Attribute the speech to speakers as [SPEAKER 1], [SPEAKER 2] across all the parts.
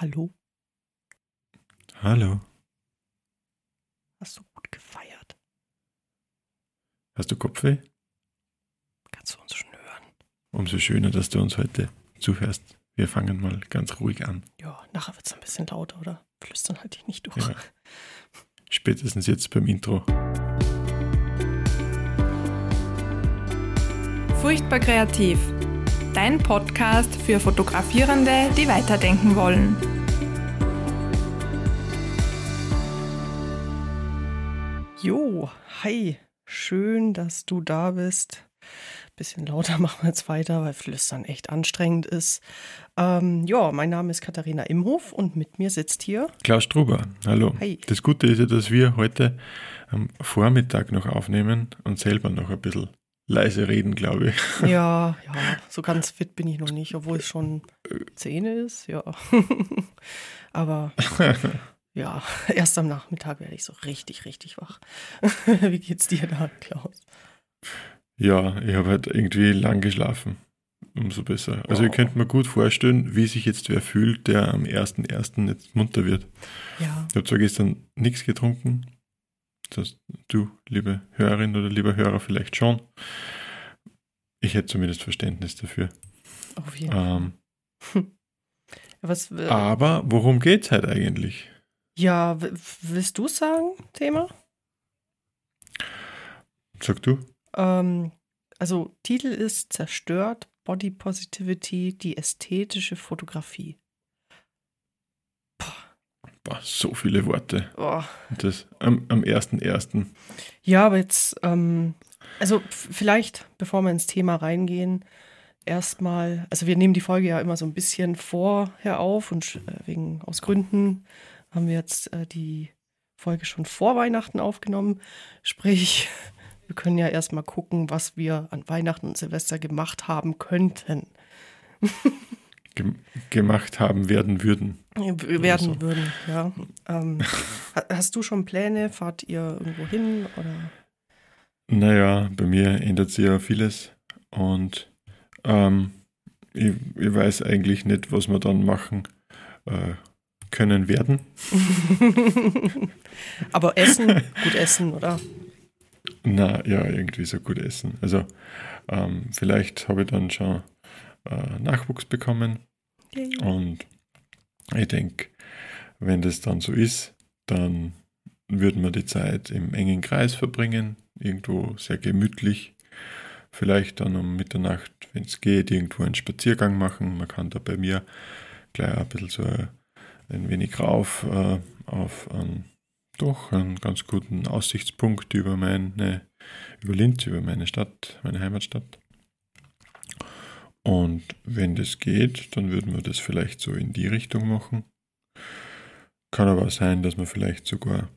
[SPEAKER 1] Hallo?
[SPEAKER 2] Hallo.
[SPEAKER 1] Hast du gut gefeiert?
[SPEAKER 2] Hast du Kopfweh?
[SPEAKER 1] Kannst du uns schon hören?
[SPEAKER 2] Umso schöner, dass du uns heute zuhörst. Wir fangen mal ganz ruhig an.
[SPEAKER 1] Ja, nachher wird es ein bisschen lauter, oder? Flüstern halt dich nicht durch.
[SPEAKER 2] Ja. Spätestens jetzt beim Intro.
[SPEAKER 3] Furchtbar kreativ. Dein Podcast für Fotografierende, die weiterdenken wollen.
[SPEAKER 1] Jo, hi. Schön, dass du da bist. Bisschen lauter machen wir jetzt weiter, weil Flüstern echt anstrengend ist. Ähm, ja, mein Name ist Katharina Imhof und mit mir sitzt hier.
[SPEAKER 2] Klaus Struber, hallo.
[SPEAKER 1] Hi.
[SPEAKER 2] Das Gute ist ja, dass wir heute am Vormittag noch aufnehmen und selber noch ein bisschen leise reden, glaube ich.
[SPEAKER 1] Ja, ja, so ganz fit bin ich noch nicht, obwohl es schon 10 ist, ja. Aber ja, erst am Nachmittag werde ich so richtig, richtig wach. Wie geht's dir da, Klaus?
[SPEAKER 2] Ja, ich habe halt irgendwie lang geschlafen. Umso besser. Also
[SPEAKER 1] Oh.
[SPEAKER 2] ihr könnt mir gut vorstellen, wie sich jetzt wer fühlt, der am 1.1. jetzt munter wird.
[SPEAKER 1] Ja,
[SPEAKER 2] Ich habe zwar gestern nichts getrunken, das du, liebe Hörerin oder lieber Hörer, vielleicht schon. Ich hätte zumindest Verständnis dafür.
[SPEAKER 1] auf jeden Fall.
[SPEAKER 2] Ähm,
[SPEAKER 1] Was, äh,
[SPEAKER 2] aber worum geht's halt eigentlich?
[SPEAKER 1] Ja, willst du sagen, Thema?
[SPEAKER 2] Sag du?
[SPEAKER 1] Ähm, also, Titel ist Zerstört Body Positivity, die ästhetische Fotografie.
[SPEAKER 2] Boah, so viele Worte.
[SPEAKER 1] Oh.
[SPEAKER 2] Das am, am 1.1.
[SPEAKER 1] Ja, aber jetzt, ähm, also vielleicht, bevor wir ins Thema reingehen, erstmal, also wir nehmen die Folge ja immer so ein bisschen vorher auf und äh, wegen aus Gründen haben wir jetzt äh, die Folge schon vor Weihnachten aufgenommen. Sprich, wir können ja erstmal gucken, was wir an Weihnachten und Silvester gemacht haben könnten,
[SPEAKER 2] gemacht haben werden würden.
[SPEAKER 1] werden
[SPEAKER 2] so.
[SPEAKER 1] würden. Ja. Ähm, ha- hast du schon Pläne? Fahrt ihr irgendwo hin oder?
[SPEAKER 2] Naja, bei mir ändert sich ja vieles und ähm, ich, ich weiß eigentlich nicht, was wir dann machen äh, können werden.
[SPEAKER 1] Aber Essen, gut essen, oder?
[SPEAKER 2] Na ja, irgendwie so gut essen. Also ähm, vielleicht habe ich dann schon äh, Nachwuchs bekommen und ich denke, wenn das dann so ist, dann würden wir die Zeit im engen Kreis verbringen, irgendwo sehr gemütlich. Vielleicht dann um Mitternacht, wenn es geht, irgendwo einen Spaziergang machen. Man kann da bei mir gleich ein bisschen so ein, ein wenig rauf äh, auf einen, doch einen ganz guten Aussichtspunkt über meine, über Linz, über meine Stadt, meine Heimatstadt. Und wenn das geht, dann würden wir das vielleicht so in die Richtung machen. Kann aber sein, dass wir vielleicht sogar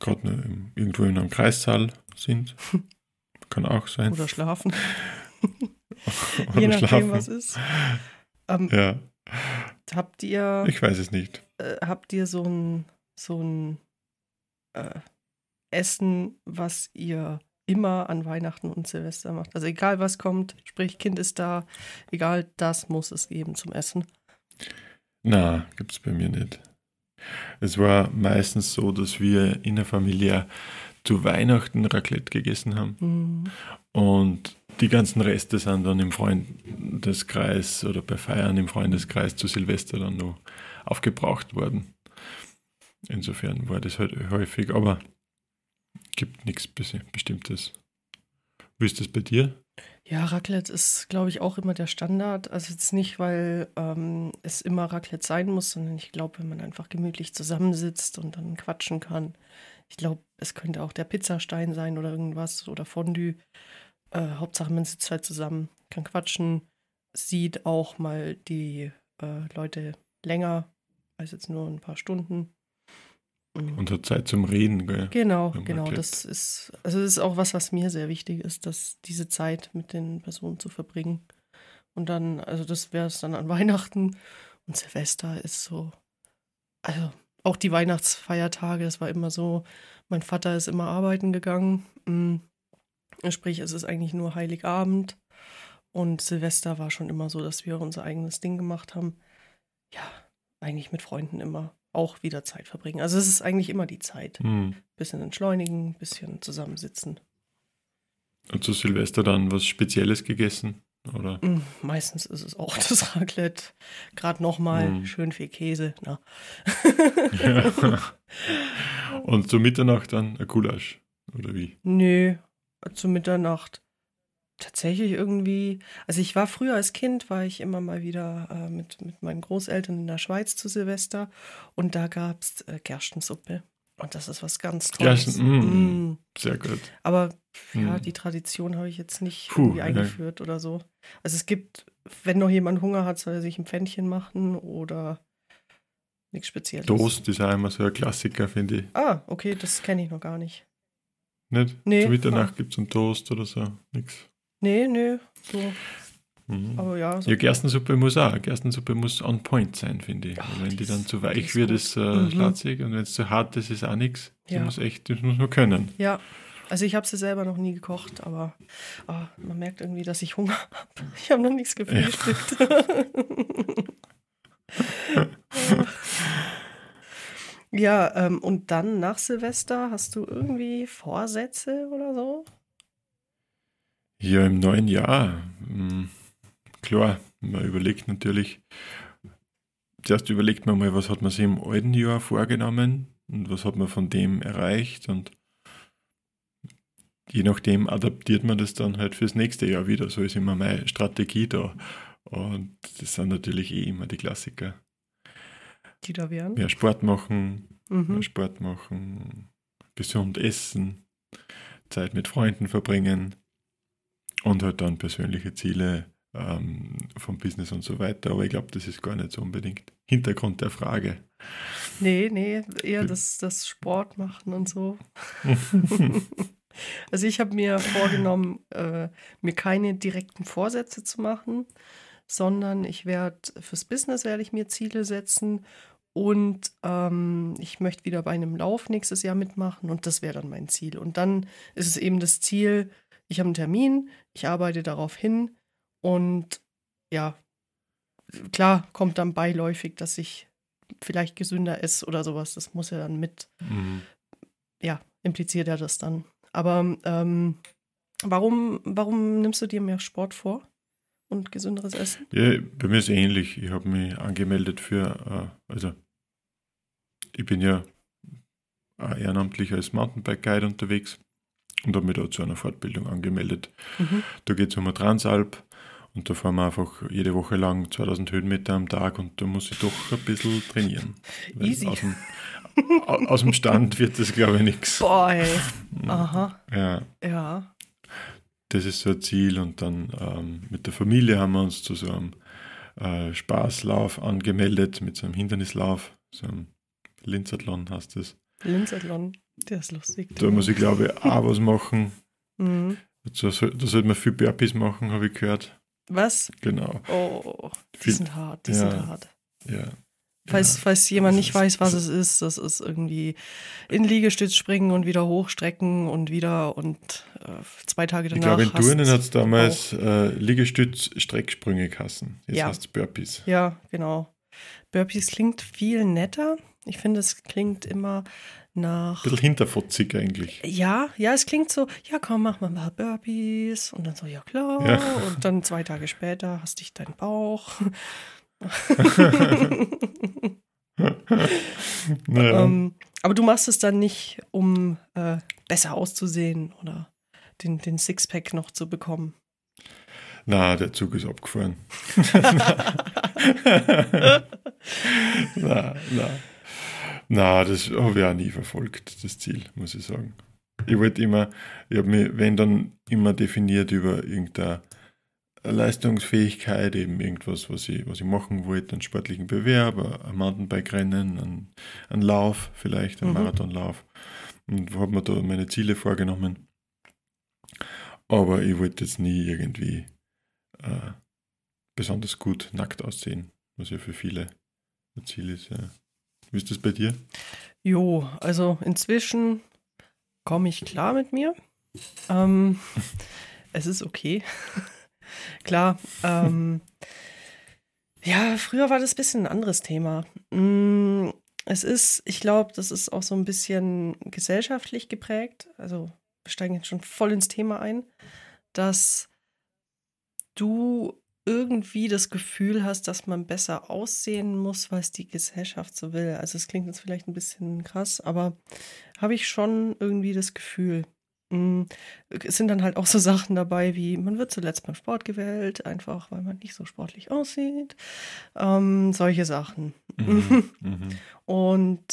[SPEAKER 2] gerade irgendwo in einem Kreissaal sind. Kann auch sein.
[SPEAKER 1] Oder schlafen,
[SPEAKER 2] Oder
[SPEAKER 1] je nachdem,
[SPEAKER 2] schlafen.
[SPEAKER 1] was ist. Ähm,
[SPEAKER 2] Ja,
[SPEAKER 1] Habt ihr,
[SPEAKER 2] ich weiß es nicht.
[SPEAKER 1] äh, habt ihr so ein, so ein äh, Essen, was ihr immer an Weihnachten und Silvester macht? Also egal was kommt, sprich Kind ist da, egal, das muss es geben zum Essen.
[SPEAKER 2] Na, gibt es bei mir nicht. Es war meistens so, dass wir in der Familie zu Weihnachten Raclette gegessen haben.
[SPEAKER 1] Mhm.
[SPEAKER 2] Und die ganzen Reste sind dann im Freundeskreis oder bei Feiern im Freundeskreis zu Silvester dann noch aufgebraucht worden. Insofern war das halt häufig, aber gibt nichts Bes- Bestimmtes. Wie ist das bei dir?
[SPEAKER 1] Ja, Raclette ist, glaube ich, auch immer der Standard. Also jetzt nicht, weil ähm, es immer Raclette sein muss, sondern ich glaube, wenn man einfach gemütlich zusammensitzt und dann quatschen kann. Ich glaube, es könnte auch der Pizzastein sein oder irgendwas oder Fondue. Äh, Hauptsache, man sitzt halt zusammen, kann quatschen, sieht auch mal die äh, Leute länger als jetzt nur ein paar Stunden. Mhm.
[SPEAKER 2] Hat Zeit zum Reden, gell?
[SPEAKER 1] Genau, genau. Das ist, also das ist auch was, was mir sehr wichtig ist, dass diese Zeit mit den Personen zu verbringen. Und dann, also das wäre es dann an Weihnachten und Silvester ist so, also auch die Weihnachtsfeiertage, das war immer so, mein Vater ist immer arbeiten gegangen. mm, Sprich, es ist eigentlich nur Heiligabend. Und Silvester war schon immer so, dass wir unser eigenes Ding gemacht haben. Ja, eigentlich mit Freunden immer auch wieder Zeit verbringen. Also es ist eigentlich immer die Zeit.
[SPEAKER 2] Hm.
[SPEAKER 1] Bisschen entschleunigen, bisschen zusammensitzen.
[SPEAKER 2] Und zu Silvester dann was Spezielles gegessen? Oder?
[SPEAKER 1] Mm, Meistens ist es auch das Raclette. Gerade nochmal
[SPEAKER 2] Mm.
[SPEAKER 1] schön viel Käse. Na.
[SPEAKER 2] Ja. Und zu Mitternacht dann ein Gulasch, oder wie?
[SPEAKER 1] Nö, zu Mitternacht. Tatsächlich irgendwie. Also ich war früher als Kind, war ich immer mal wieder äh, mit, mit meinen Großeltern in der Schweiz zu Silvester und da gab es äh, Gerstensuppe. Und das ist was ganz Tolles.
[SPEAKER 2] Gersten, mm.
[SPEAKER 1] Mm.
[SPEAKER 2] Sehr gut.
[SPEAKER 1] Aber ja,
[SPEAKER 2] Mm.
[SPEAKER 1] die Tradition habe ich jetzt nicht
[SPEAKER 2] Puh,
[SPEAKER 1] irgendwie
[SPEAKER 2] ja.
[SPEAKER 1] eingeführt oder so. Also es gibt, wenn noch jemand Hunger hat, soll er sich ein Pfännchen machen oder nichts Spezielles.
[SPEAKER 2] Toast ist auch immer so ein Klassiker, finde ich.
[SPEAKER 1] Ah, okay, das kenne ich noch gar nicht.
[SPEAKER 2] Nicht?
[SPEAKER 1] Nee.
[SPEAKER 2] Zu Mitternacht gibt es einen Toast oder so. Nix.
[SPEAKER 1] Nee, nee, so.
[SPEAKER 2] Mhm.
[SPEAKER 1] Aber ja, so
[SPEAKER 2] Ja, Gerstensuppe muss auch. Gerstensuppe muss on point sein, finde ich.
[SPEAKER 1] Ach,
[SPEAKER 2] wenn
[SPEAKER 1] die
[SPEAKER 2] dann zu weich
[SPEAKER 1] ist
[SPEAKER 2] wird, ist äh,
[SPEAKER 1] Mhm.
[SPEAKER 2] schlatzig. Und wenn es zu hart ist, ist auch nichts. Die
[SPEAKER 1] Ja.
[SPEAKER 2] muss echt, das muss man können.
[SPEAKER 1] Ja, also ich habe sie selber noch nie gekocht, aber ah, man merkt irgendwie, dass ich Hunger habe. Ich habe noch nichts gefrühstückt. ja, ähm, und dann nach Silvester hast du irgendwie Vorsätze oder so?
[SPEAKER 2] Ja, im neuen Jahr. mh, Klar, man überlegt natürlich, zuerst überlegt man mal, was hat man sich im alten Jahr vorgenommen und was hat man von dem erreicht und je nachdem adaptiert man das dann halt fürs nächste Jahr wieder. So ist immer meine Strategie da. Und das sind natürlich eh immer die Klassiker.
[SPEAKER 1] Die da wären?
[SPEAKER 2] Mehr Sport machen,
[SPEAKER 1] Mhm.
[SPEAKER 2] mehr Sport machen, gesund essen, Zeit mit Freunden verbringen und halt dann persönliche Ziele ähm, vom Business und so weiter. Aber ich glaube, das ist gar nicht so unbedingt Hintergrund der Frage.
[SPEAKER 1] Nee, nee, eher das, das Sport machen und so. Also ich habe mir vorgenommen, äh, mir keine direkten Vorsätze zu machen, sondern ich werde fürs Business werde ich mir Ziele setzen und ähm, ich möchte wieder bei einem Lauf nächstes Jahr mitmachen und das wäre dann mein Ziel. Und dann ist es eben das Ziel, ich habe einen Termin, ich arbeite darauf hin und ja, klar kommt dann beiläufig, dass ich vielleicht gesünder esse oder sowas. Das muss ja dann mit
[SPEAKER 2] Mhm.
[SPEAKER 1] ja, impliziert er das dann. Aber ähm, warum, warum nimmst du dir mehr Sport vor und gesünderes Essen?
[SPEAKER 2] Ja, bei mir ist ähnlich. Ich habe mich angemeldet für, äh, also ich bin ja ehrenamtlich als Mountainbike-Guide unterwegs und habe mich da zu einer Fortbildung angemeldet.
[SPEAKER 1] Mhm.
[SPEAKER 2] Da geht es um eine Transalp und da fahren wir einfach jede Woche lang 2000 Höhenmeter am Tag und da muss ich doch ein bisschen trainieren.
[SPEAKER 1] Easy.
[SPEAKER 2] Aus dem, au- aus dem Stand wird das, glaube ich, nichts.
[SPEAKER 1] Boah, ey. Aha,
[SPEAKER 2] Ja,
[SPEAKER 1] ja.
[SPEAKER 2] das ist so ein Ziel und dann ähm, mit der Familie haben wir uns zu so einem äh, Spaßlauf angemeldet, mit so einem Hindernislauf, so einem Linzathlon heißt das.
[SPEAKER 1] Linzathlon, der ist lustig.
[SPEAKER 2] Da muss ich, glaube ich, auch was machen.
[SPEAKER 1] Mhm.
[SPEAKER 2] Da, soll, da sollte man viel Burpees machen, habe ich gehört.
[SPEAKER 1] Was?
[SPEAKER 2] Genau,
[SPEAKER 1] Oh, die
[SPEAKER 2] Viel-
[SPEAKER 1] sind hart, die
[SPEAKER 2] Ja.
[SPEAKER 1] sind hart.
[SPEAKER 2] ja.
[SPEAKER 1] Falls,
[SPEAKER 2] ja.
[SPEAKER 1] falls jemand nicht weiß, was es ist, das ist irgendwie in Liegestütz springen und wieder hochstrecken und wieder und äh, zwei Tage
[SPEAKER 2] Ich
[SPEAKER 1] danach.
[SPEAKER 2] glaube, in Turnen hat es damals äh, Liegestütz-Strecksprünge kassen. Jetzt
[SPEAKER 1] Ja.
[SPEAKER 2] heißt es Burpees.
[SPEAKER 1] Ja, genau. Burpees klingt viel netter. Ich finde, es klingt immer nach.
[SPEAKER 2] Ein bisschen hinterfotzig eigentlich.
[SPEAKER 1] Ja, ja, es klingt so, ja komm, mach mal ein paar Burpees. Und dann so, ja klar.
[SPEAKER 2] Ja.
[SPEAKER 1] Und dann zwei Tage später hast dich dein Bauch.
[SPEAKER 2] naja.
[SPEAKER 1] ähm, aber du machst es dann nicht, um äh, besser auszusehen oder den, den Sixpack noch zu bekommen.
[SPEAKER 2] Na, der Zug ist abgefahren. na, na. Na, das habe ich auch nie verfolgt, das Ziel, muss ich sagen. Ich wollte immer, ich habe mich, wenn dann, immer definiert über irgendeine Leistungsfähigkeit, eben irgendwas, was ich, was ich machen wollte, einen sportlichen Bewerb, ein Mountainbike-Rennen, einen, einen Lauf vielleicht, einen
[SPEAKER 1] Mhm.
[SPEAKER 2] Marathonlauf. Und habe mir da meine Ziele vorgenommen. Aber ich wollte jetzt nie irgendwie äh, besonders gut nackt aussehen, was ja für viele ein Ziel ist. Ja. Wie ist das bei dir?
[SPEAKER 1] Jo, also inzwischen komme ich klar mit mir. Ähm, es ist okay. klar. Ähm, Ja, früher war das ein bisschen ein anderes Thema. Mm, es ist, ich glaube, das ist auch so ein bisschen gesellschaftlich geprägt. Also wir steigen jetzt schon voll ins Thema ein, dass du irgendwie das Gefühl hast, dass man besser aussehen muss, weil es die Gesellschaft so will. Also es klingt jetzt vielleicht ein bisschen krass, aber habe ich schon irgendwie das Gefühl. Mm, es sind dann halt auch so Sachen dabei, wie man wird zuletzt beim Sport gewählt, einfach weil man nicht so sportlich aussieht. Ähm, solche Sachen. Mhm, mhm. Und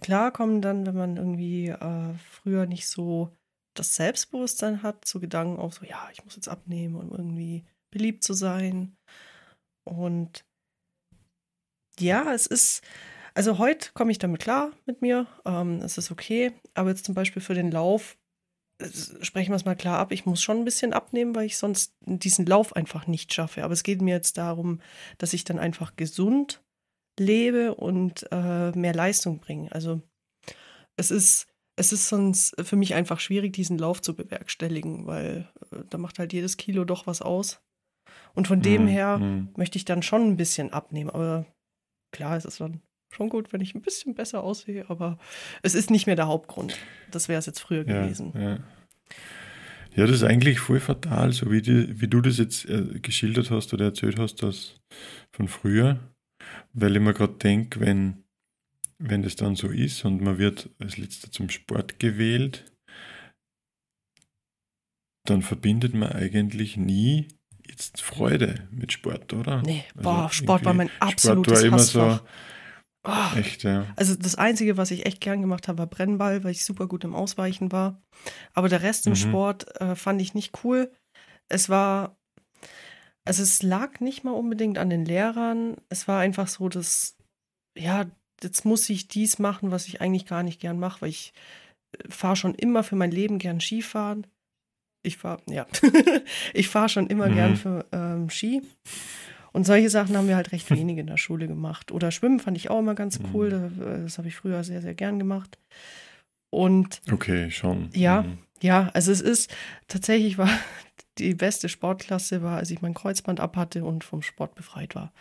[SPEAKER 1] klar kommen dann, wenn man irgendwie äh, früher nicht so das Selbstbewusstsein hat, so Gedanken auf so, ja, ich muss jetzt abnehmen und irgendwie beliebt zu sein. Und ja, es ist, also heute komme ich damit klar mit mir. Ähm, es ist okay. Aber jetzt zum Beispiel für den Lauf, sprechen wir es mal klar ab, ich muss schon ein bisschen abnehmen, weil ich sonst diesen Lauf einfach nicht schaffe. Aber es geht mir jetzt darum, dass ich dann einfach gesund lebe und äh, mehr Leistung bringe. Also es ist, es ist sonst für mich einfach schwierig, diesen Lauf zu bewerkstelligen, weil äh, da macht halt jedes Kilo doch was aus. Und von dem mhm. her mhm. möchte ich dann schon ein bisschen abnehmen. Aber klar, es ist dann schon gut, wenn ich ein bisschen besser aussehe, aber es ist nicht mehr der Hauptgrund. Das wäre es jetzt früher ja, gewesen.
[SPEAKER 2] Ja. ja. das ist eigentlich voll fatal, so wie, die, wie du das jetzt äh, geschildert hast oder erzählt hast, das von früher. Weil ich mir gerade denke, wenn, wenn das dann so ist und man wird als letzter zum Sport gewählt, dann verbindet man eigentlich nie jetzt Freude mit Sport, oder?
[SPEAKER 1] Nee, also boah, Sport war mein absolutes Sport war Hassfach. So,
[SPEAKER 2] Oh, echt, ja.
[SPEAKER 1] Also das Einzige, was ich echt gern gemacht habe, war Brennball, weil ich super gut im Ausweichen war. Aber der Rest im mhm. Sport äh, fand ich nicht cool. Es war, also es lag nicht mal unbedingt an den Lehrern. Es war einfach so, dass, ja, jetzt muss ich dies machen, was ich eigentlich gar nicht gern mache, weil ich äh, fahre schon immer für mein Leben gern Skifahren ich fahre, ja, ich fahre schon immer mhm. gern für ähm, Ski. Und solche Sachen haben wir halt recht wenig in der Schule gemacht. Oder Schwimmen fand ich auch immer ganz mhm. cool. Das, das habe ich früher sehr, sehr gern gemacht. Und
[SPEAKER 2] okay, schon.
[SPEAKER 1] Ja, mhm. ja, also es ist tatsächlich war die beste Sportklasse war, als ich mein Kreuzband abhatte und vom Sport befreit war.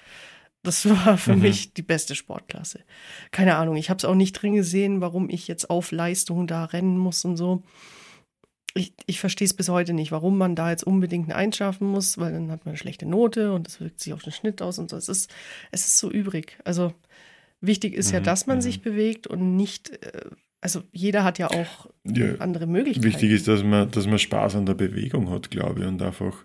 [SPEAKER 1] Das war für mhm. mich die beste Sportklasse. Keine Ahnung, ich habe es auch nicht drin gesehen, warum ich jetzt auf Leistung da rennen muss und so ich, ich verstehe es bis heute nicht, warum man da jetzt unbedingt eine Eins schaffen muss, weil dann hat man eine schlechte Note und das wirkt sich auf den Schnitt aus und so. Es ist, es ist so übrig. Also wichtig ist mhm, ja, dass man mhm. sich bewegt und nicht, äh, also jeder hat ja auch ja, andere Möglichkeiten.
[SPEAKER 2] Wichtig ist, dass man, dass man Spaß an der Bewegung hat, glaube ich, und einfach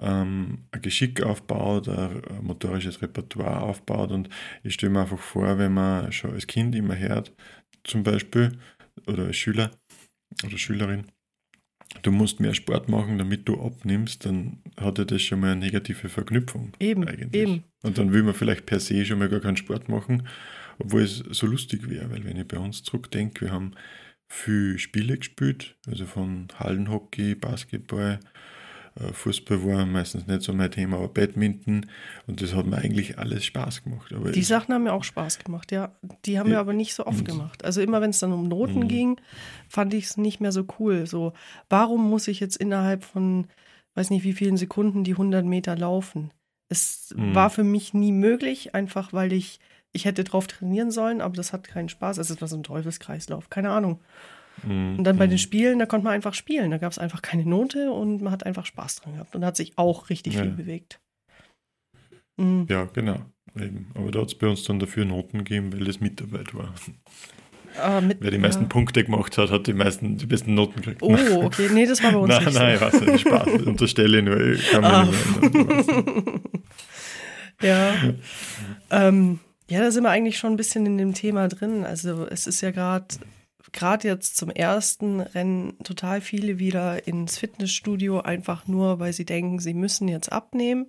[SPEAKER 2] ähm, ein Geschick aufbaut, ein motorisches Repertoire aufbaut. Und ich stelle mir einfach vor, wenn man schon als Kind immer hört, zum Beispiel, oder als Schüler oder Schülerin, du musst mehr Sport machen, damit du abnimmst, dann hat ja das schon mal eine negative Verknüpfung.
[SPEAKER 1] Eben, eigentlich. eben.
[SPEAKER 2] Und dann will man vielleicht per se schon mal gar keinen Sport machen, obwohl es so lustig wäre, weil wenn ich bei uns zurückdenke, wir haben viel Spiele gespielt, also von Hallenhockey, Basketball, Fußball war meistens nicht so mein Thema, aber Badminton und das hat mir eigentlich alles Spaß gemacht. Aber
[SPEAKER 1] die Sachen haben mir auch Spaß gemacht, ja. Die haben ja, wir aber nicht so oft gemacht. Also immer wenn es dann um Noten mhm. ging, fand ich es nicht mehr so cool. So, warum muss ich jetzt innerhalb von, weiß nicht wie vielen Sekunden die 100 Meter laufen? Es mhm. war für mich nie möglich, einfach weil ich, ich hätte drauf trainieren sollen, aber das hat keinen Spaß. Es ist was so ein Teufelskreislauf, keine Ahnung. Mhm. Und dann bei den mhm. Spielen, da konnte man einfach spielen. Da gab es einfach keine Note und man hat einfach Spaß dran gehabt und hat sich auch richtig ja. viel bewegt.
[SPEAKER 2] Mhm. Ja, genau. Eben. Aber da hat es bei uns dann dafür Noten gegeben, weil das Mitarbeit war. Ah, mit, Wer die meisten ja. Punkte gemacht hat, hat die meisten, die besten Noten gekriegt.
[SPEAKER 1] Oh, okay. Nee, das war bei uns
[SPEAKER 2] nein,
[SPEAKER 1] nicht
[SPEAKER 2] Nein, so. weiß nicht, Spaß. Unterstelle nur, ich kann ah. nicht
[SPEAKER 1] ja. ähm, ja, da sind wir eigentlich schon ein bisschen in dem Thema drin. Also es ist ja gerade gerade jetzt zum ersten Rennen total viele wieder ins Fitnessstudio, einfach nur, weil sie denken, sie müssen jetzt abnehmen.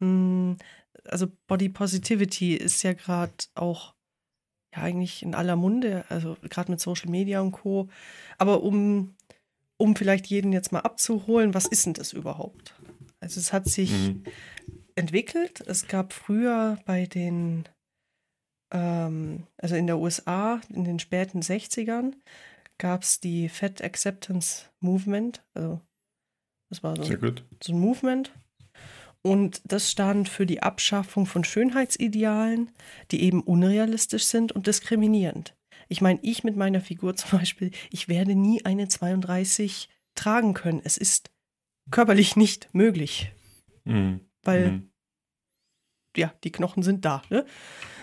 [SPEAKER 1] Hm, also Body Positivity ist ja gerade auch ja eigentlich in aller Munde, also gerade mit Social Media und Co. Aber um, um vielleicht jeden jetzt mal abzuholen, was ist denn das überhaupt? Also es hat sich mhm. entwickelt. Es gab früher bei den ähm, also in der USA in den späten 60ern gab es die Fat Acceptance Movement. Also das war so, so ein Movement. Und das stand für die Abschaffung von Schönheitsidealen, die eben unrealistisch sind und diskriminierend. Ich meine, ich mit meiner Figur zum Beispiel, ich werde nie eine 32 tragen können. Es ist körperlich nicht möglich. Mhm. Weil, mhm. ja, die Knochen sind da. Ne?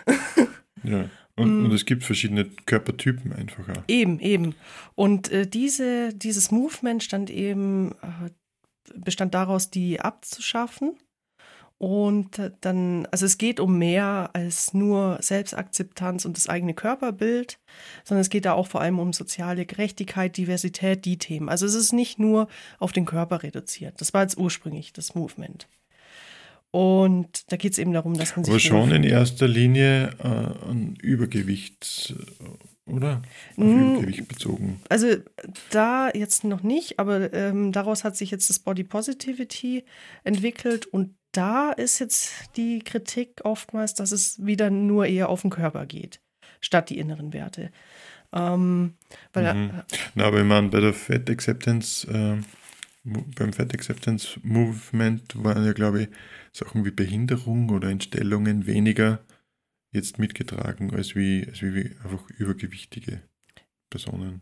[SPEAKER 2] ja. Und, mm. und, es gibt verschiedene Körpertypen einfach. Auch.
[SPEAKER 1] Eben, eben. Und äh, diese, dieses Movement stand eben, äh, bestand daraus, die abzuschaffen und dann, also es geht um mehr als nur Selbstakzeptanz und das eigene Körperbild, sondern es geht da auch vor allem um soziale Gerechtigkeit, Diversität, die Themen. Also es ist nicht nur auf den Körper reduziert. Das war jetzt ursprünglich das Movement. Und da geht es eben darum, dass man sich.
[SPEAKER 2] Aber schon in erster Linie äh, an Übergewicht, oder? Auf mm, Übergewicht bezogen.
[SPEAKER 1] Also da jetzt noch nicht, aber ähm, daraus hat sich jetzt das Body Positivity entwickelt und da ist jetzt die Kritik oftmals, dass es wieder nur eher auf den Körper geht, statt die inneren Werte. Ähm, weil,
[SPEAKER 2] mhm. Na, aber ich meine, bei der Fat Acceptance, äh, beim Fat Acceptance Movement waren ja, glaube ich, Sachen wie Behinderung oder Entstellungen weniger jetzt mitgetragen als wie, als wie einfach übergewichtige Personen.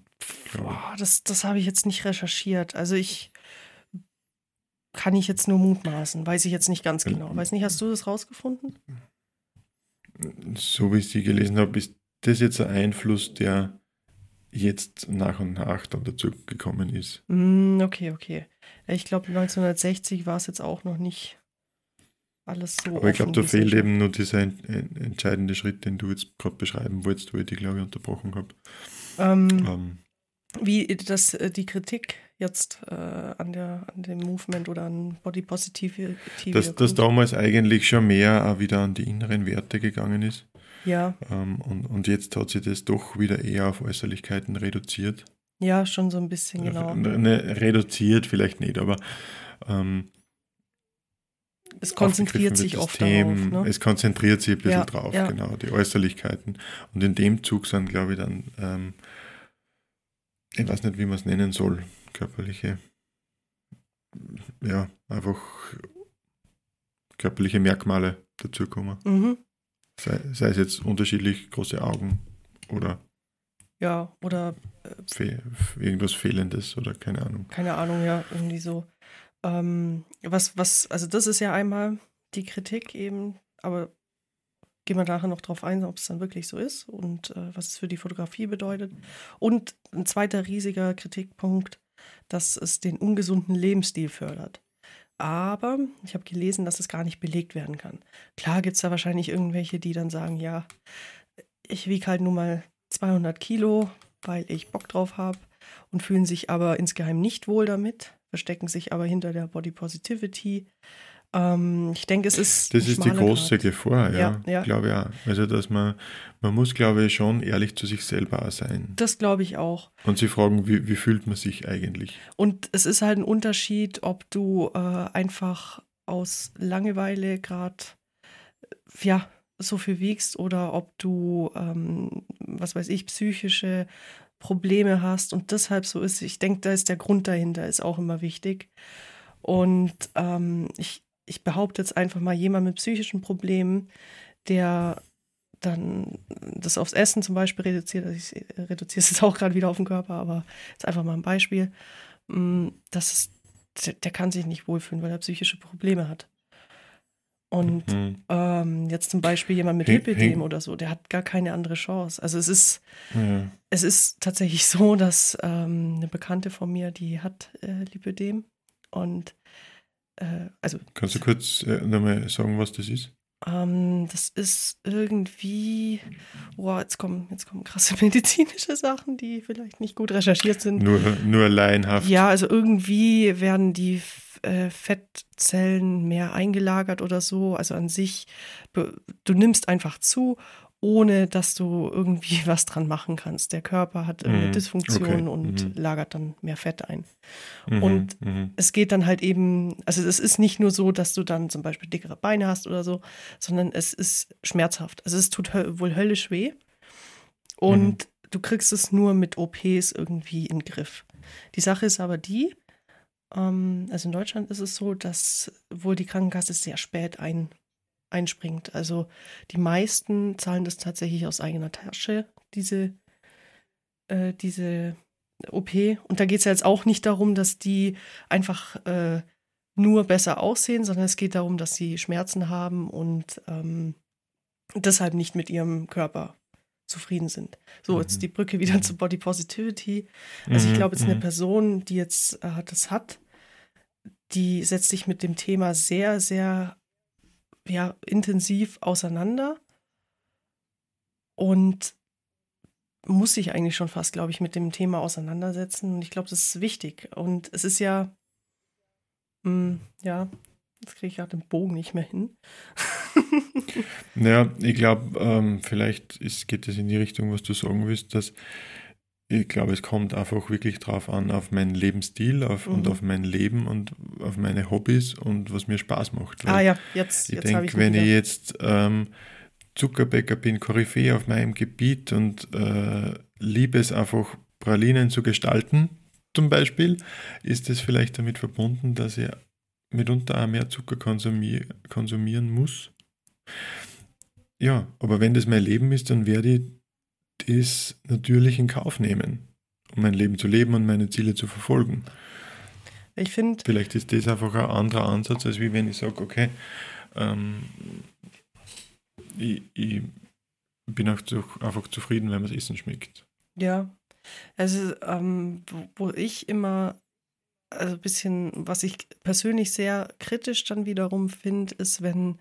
[SPEAKER 1] Boah, das, das habe ich jetzt nicht recherchiert. Also ich kann ich jetzt nur mutmaßen. Weiß ich jetzt nicht ganz genau. Weiß nicht, hast du das rausgefunden?
[SPEAKER 2] So wie ich sie gelesen habe, ist das jetzt ein Einfluss, der jetzt nach und nach dann dazu gekommen ist.
[SPEAKER 1] Mm, okay, okay. Ich glaube, 1960 war es jetzt auch noch nicht alles so.
[SPEAKER 2] Aber ich glaube, da fehlt eben nur dieser entscheidende Schritt, den du jetzt gerade beschreiben wolltest, wo ich dich, glaube ich, unterbrochen habe.
[SPEAKER 1] Ähm, ähm, wie das, äh, die Kritik jetzt äh, an, der, an dem Movement oder an Body Positivity.
[SPEAKER 2] Dass das damals eigentlich schon mehr auch wieder an die inneren Werte gegangen ist.
[SPEAKER 1] Ja.
[SPEAKER 2] Ähm, und, und jetzt hat sich das doch wieder eher auf Äußerlichkeiten reduziert.
[SPEAKER 1] Ja, schon so ein bisschen, genau.
[SPEAKER 2] Ne, reduziert vielleicht nicht, aber ähm,
[SPEAKER 1] es konzentriert sich oft System, darauf.
[SPEAKER 2] Ne? Es konzentriert sich ein bisschen ja, drauf, ja. genau, die Äußerlichkeiten. Und in dem Zug sind, glaube ich, dann, ähm, ich weiß nicht, wie man es nennen soll, körperliche, ja, einfach körperliche Merkmale dazukommen. Mhm. Sei, sei, es jetzt unterschiedlich große Augen oder
[SPEAKER 1] ja, oder
[SPEAKER 2] äh, fe irgendwas Fehlendes oder keine Ahnung.
[SPEAKER 1] Keine Ahnung, ja, irgendwie so. Ähm, was, was, also das ist ja einmal die Kritik eben, aber gehen wir nachher noch drauf ein, ob es dann wirklich so ist und äh, was es für die Fotografie bedeutet. Und ein zweiter riesiger Kritikpunkt dass es den ungesunden Lebensstil fördert. Aber ich habe gelesen, dass es gar nicht belegt werden kann. Klar gibt es da wahrscheinlich irgendwelche, die dann sagen, ja, ich wiege halt nur mal 200 Kilo, weil ich Bock drauf habe und fühlen sich aber insgeheim nicht wohl damit, verstecken sich aber hinter der Body Positivity ähm, ich denke, es ist.
[SPEAKER 2] Das ist die große Grad. Gefahr, ja, ja, ja. Glaube auch. Also, dass man, man muss, glaube ich, schon ehrlich zu sich selber sein.
[SPEAKER 1] Das glaube ich auch.
[SPEAKER 2] Und sie fragen, wie, wie fühlt man sich eigentlich?
[SPEAKER 1] Und es ist halt ein Unterschied, ob du äh, einfach aus Langeweile gerade, ja, so viel wiegst oder ob du, ähm, was weiß ich, psychische Probleme hast und deshalb so ist. Ich denke, da ist der Grund dahinter, ist auch immer wichtig. Und ähm, ich, ich behaupte jetzt einfach mal, jemand mit psychischen Problemen, der dann das aufs Essen zum Beispiel reduziert, also ich reduziere es jetzt auch gerade wieder auf den Körper, aber ist einfach mal ein Beispiel, mm, das ist, der kann sich nicht wohlfühlen, weil er psychische Probleme hat. Und mhm. ähm, jetzt zum Beispiel jemand mit Lipidem oder so, der hat gar keine andere Chance. Also es ist, ja. es ist tatsächlich so, dass ähm, eine Bekannte von mir, die hat äh, Lipidem und äh, also.
[SPEAKER 2] Kannst du kurz äh, nochmal sagen, was das ist?
[SPEAKER 1] Ähm, das ist irgendwie, boah, jetzt kommen, jetzt kommen krasse medizinische Sachen, die vielleicht nicht gut recherchiert sind.
[SPEAKER 2] Nur, nur laienhaft.
[SPEAKER 1] Ja, also irgendwie werden die äh, Fettzellen mehr eingelagert oder so. Also an sich, du nimmst einfach zu ohne dass du irgendwie was dran machen kannst. Der Körper hat eine mhm. Dysfunktion okay. und mhm. lagert dann mehr Fett ein. Mhm. Und mhm. es geht dann halt eben, also es ist nicht nur so, dass du dann zum Beispiel dickere Beine hast oder so, sondern es ist schmerzhaft. Also es tut wohl höllisch weh. Und mhm. du kriegst es nur mit OPs irgendwie in den Griff. Die Sache ist aber die, Ähm, also in Deutschland ist es so, dass wohl die Krankenkasse sehr spät ein, einspringt. Also die meisten zahlen das tatsächlich aus eigener Tasche, diese, äh, diese OP. Und da geht es ja jetzt auch nicht darum, dass die einfach äh, nur besser aussehen, sondern es geht darum, dass sie Schmerzen haben und ähm, deshalb nicht mit ihrem Körper zufrieden sind. So, mhm. jetzt die Brücke wieder mhm. zu Body Positivity. Also ich mhm, glaube, jetzt eine mhm. Person, die jetzt äh, das hat, die setzt sich mit dem Thema sehr, sehr ja, intensiv auseinander und muss sich eigentlich schon fast, glaube ich, mit dem Thema auseinandersetzen. Und ich glaube, das ist wichtig. Und es ist ja, mh, mm, ja, jetzt kriege ich gerade den Bogen nicht mehr hin.
[SPEAKER 2] ja, ich glaube, ähm, vielleicht ist, geht es in die Richtung, was du sagen willst, dass ich glaube, es kommt einfach wirklich drauf an, auf meinen Lebensstil auf, mhm. und auf mein Leben und auf meine Hobbys und was mir Spaß macht.
[SPEAKER 1] ah ja, jetzt,
[SPEAKER 2] ich jetzt denke, wenn wieder. ich jetzt ähm, Zuckerbäcker bin, Koryphäe auf meinem Gebiet und äh, liebe es einfach, Pralinen zu gestalten, zum Beispiel, ist es vielleicht damit verbunden, dass ich mitunter auch mehr Zucker konsumier konsumieren muss. Ja, aber wenn das mein Leben ist, dann werde ich das natürlich in Kauf nehmen, um mein Leben zu leben und meine Ziele zu verfolgen.
[SPEAKER 1] Ich finde.
[SPEAKER 2] Vielleicht ist das einfach ein anderer Ansatz, als wie wenn ich sage, okay, ähm, ich, ich, bin einfach zufrieden, wenn mir das Essen schmeckt.
[SPEAKER 1] Ja, also ähm, wo ich immer also ein bisschen, was ich persönlich sehr kritisch dann wiederum finde, ist, wenn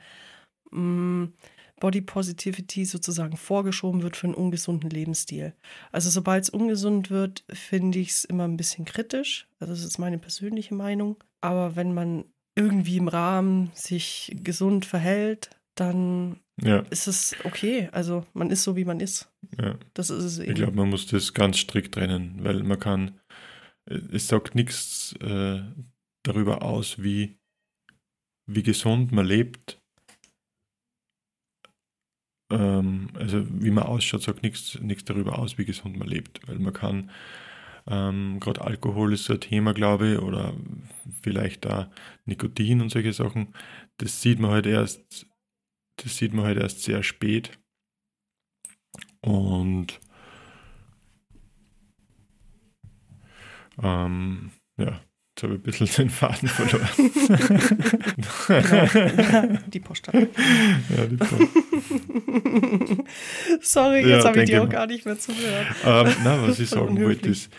[SPEAKER 1] mh, mm, Body Positivity sozusagen vorgeschoben wird für einen ungesunden Lebensstil. Also sobald es ungesund wird, finde ich es immer ein bisschen kritisch. Also das ist meine persönliche Meinung. Aber wenn man irgendwie im Rahmen sich gesund verhält, dann ja. ist es okay. Also man ist so, wie man ist.
[SPEAKER 2] Ja. Das ist es eben. Ich glaube, man muss das ganz strikt trennen, weil man kann es sagt nichts äh, darüber aus, wie, wie gesund man lebt. Ähm, also wie man ausschaut, sagt nichts, darüber aus, wie gesund man lebt. Weil man kann, ähm, gerade Alkohol ist so ein Thema, glaube ich, oder vielleicht da Nikotin und solche Sachen, das sieht man halt erst, das sieht man halt erst sehr spät. Und Ähm, ja, jetzt habe ich ein bisschen den Faden verloren.
[SPEAKER 1] genau. Die Poststadt. Ja, die Post. Sorry, jetzt ja, habe ich dir auch gar nicht mehr zugehört.
[SPEAKER 2] Ähm, na, was ich sagen wollte, ist,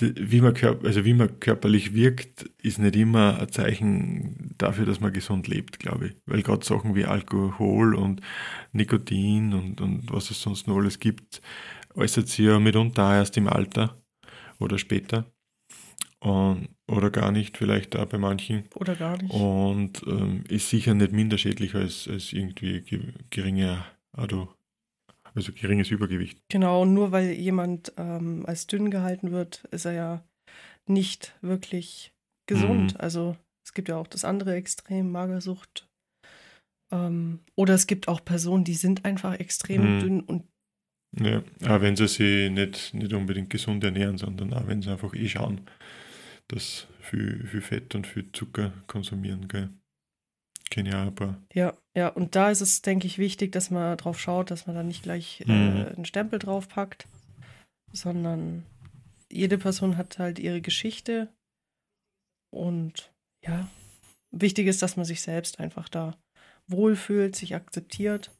[SPEAKER 2] wie man, also wie man körperlich wirkt, ist nicht immer ein Zeichen dafür, dass man gesund lebt, glaube ich. Weil gerade Sachen wie Alkohol und Nikotin und, und was es sonst noch alles gibt, äußert sich ja mitunter erst im Alter oder später. Und, oder gar nicht, vielleicht auch bei manchen.
[SPEAKER 1] Oder gar nicht.
[SPEAKER 2] Und ähm, ist sicher nicht minder schädlich als, als irgendwie geringe, also, also geringes Übergewicht.
[SPEAKER 1] Genau, und nur weil jemand ähm, als dünn gehalten wird, ist er ja nicht wirklich gesund. Mhm. Also es gibt ja auch das andere Extrem, Magersucht. Ähm, oder es gibt auch Personen, die sind einfach extrem mhm. dünn und
[SPEAKER 2] ja, auch wenn sie sich nicht, nicht unbedingt gesund ernähren, sondern auch wenn sie einfach eh schauen, dass viel, viel Fett und viel Zucker konsumieren, gell. Ein paar.
[SPEAKER 1] Ja, ja, und da ist es, denke ich, wichtig, dass man drauf schaut, dass man da nicht gleich äh, mhm. einen Stempel drauf packt, sondern jede Person hat halt ihre Geschichte und ja, wichtig ist, dass man sich selbst einfach da wohlfühlt, sich akzeptiert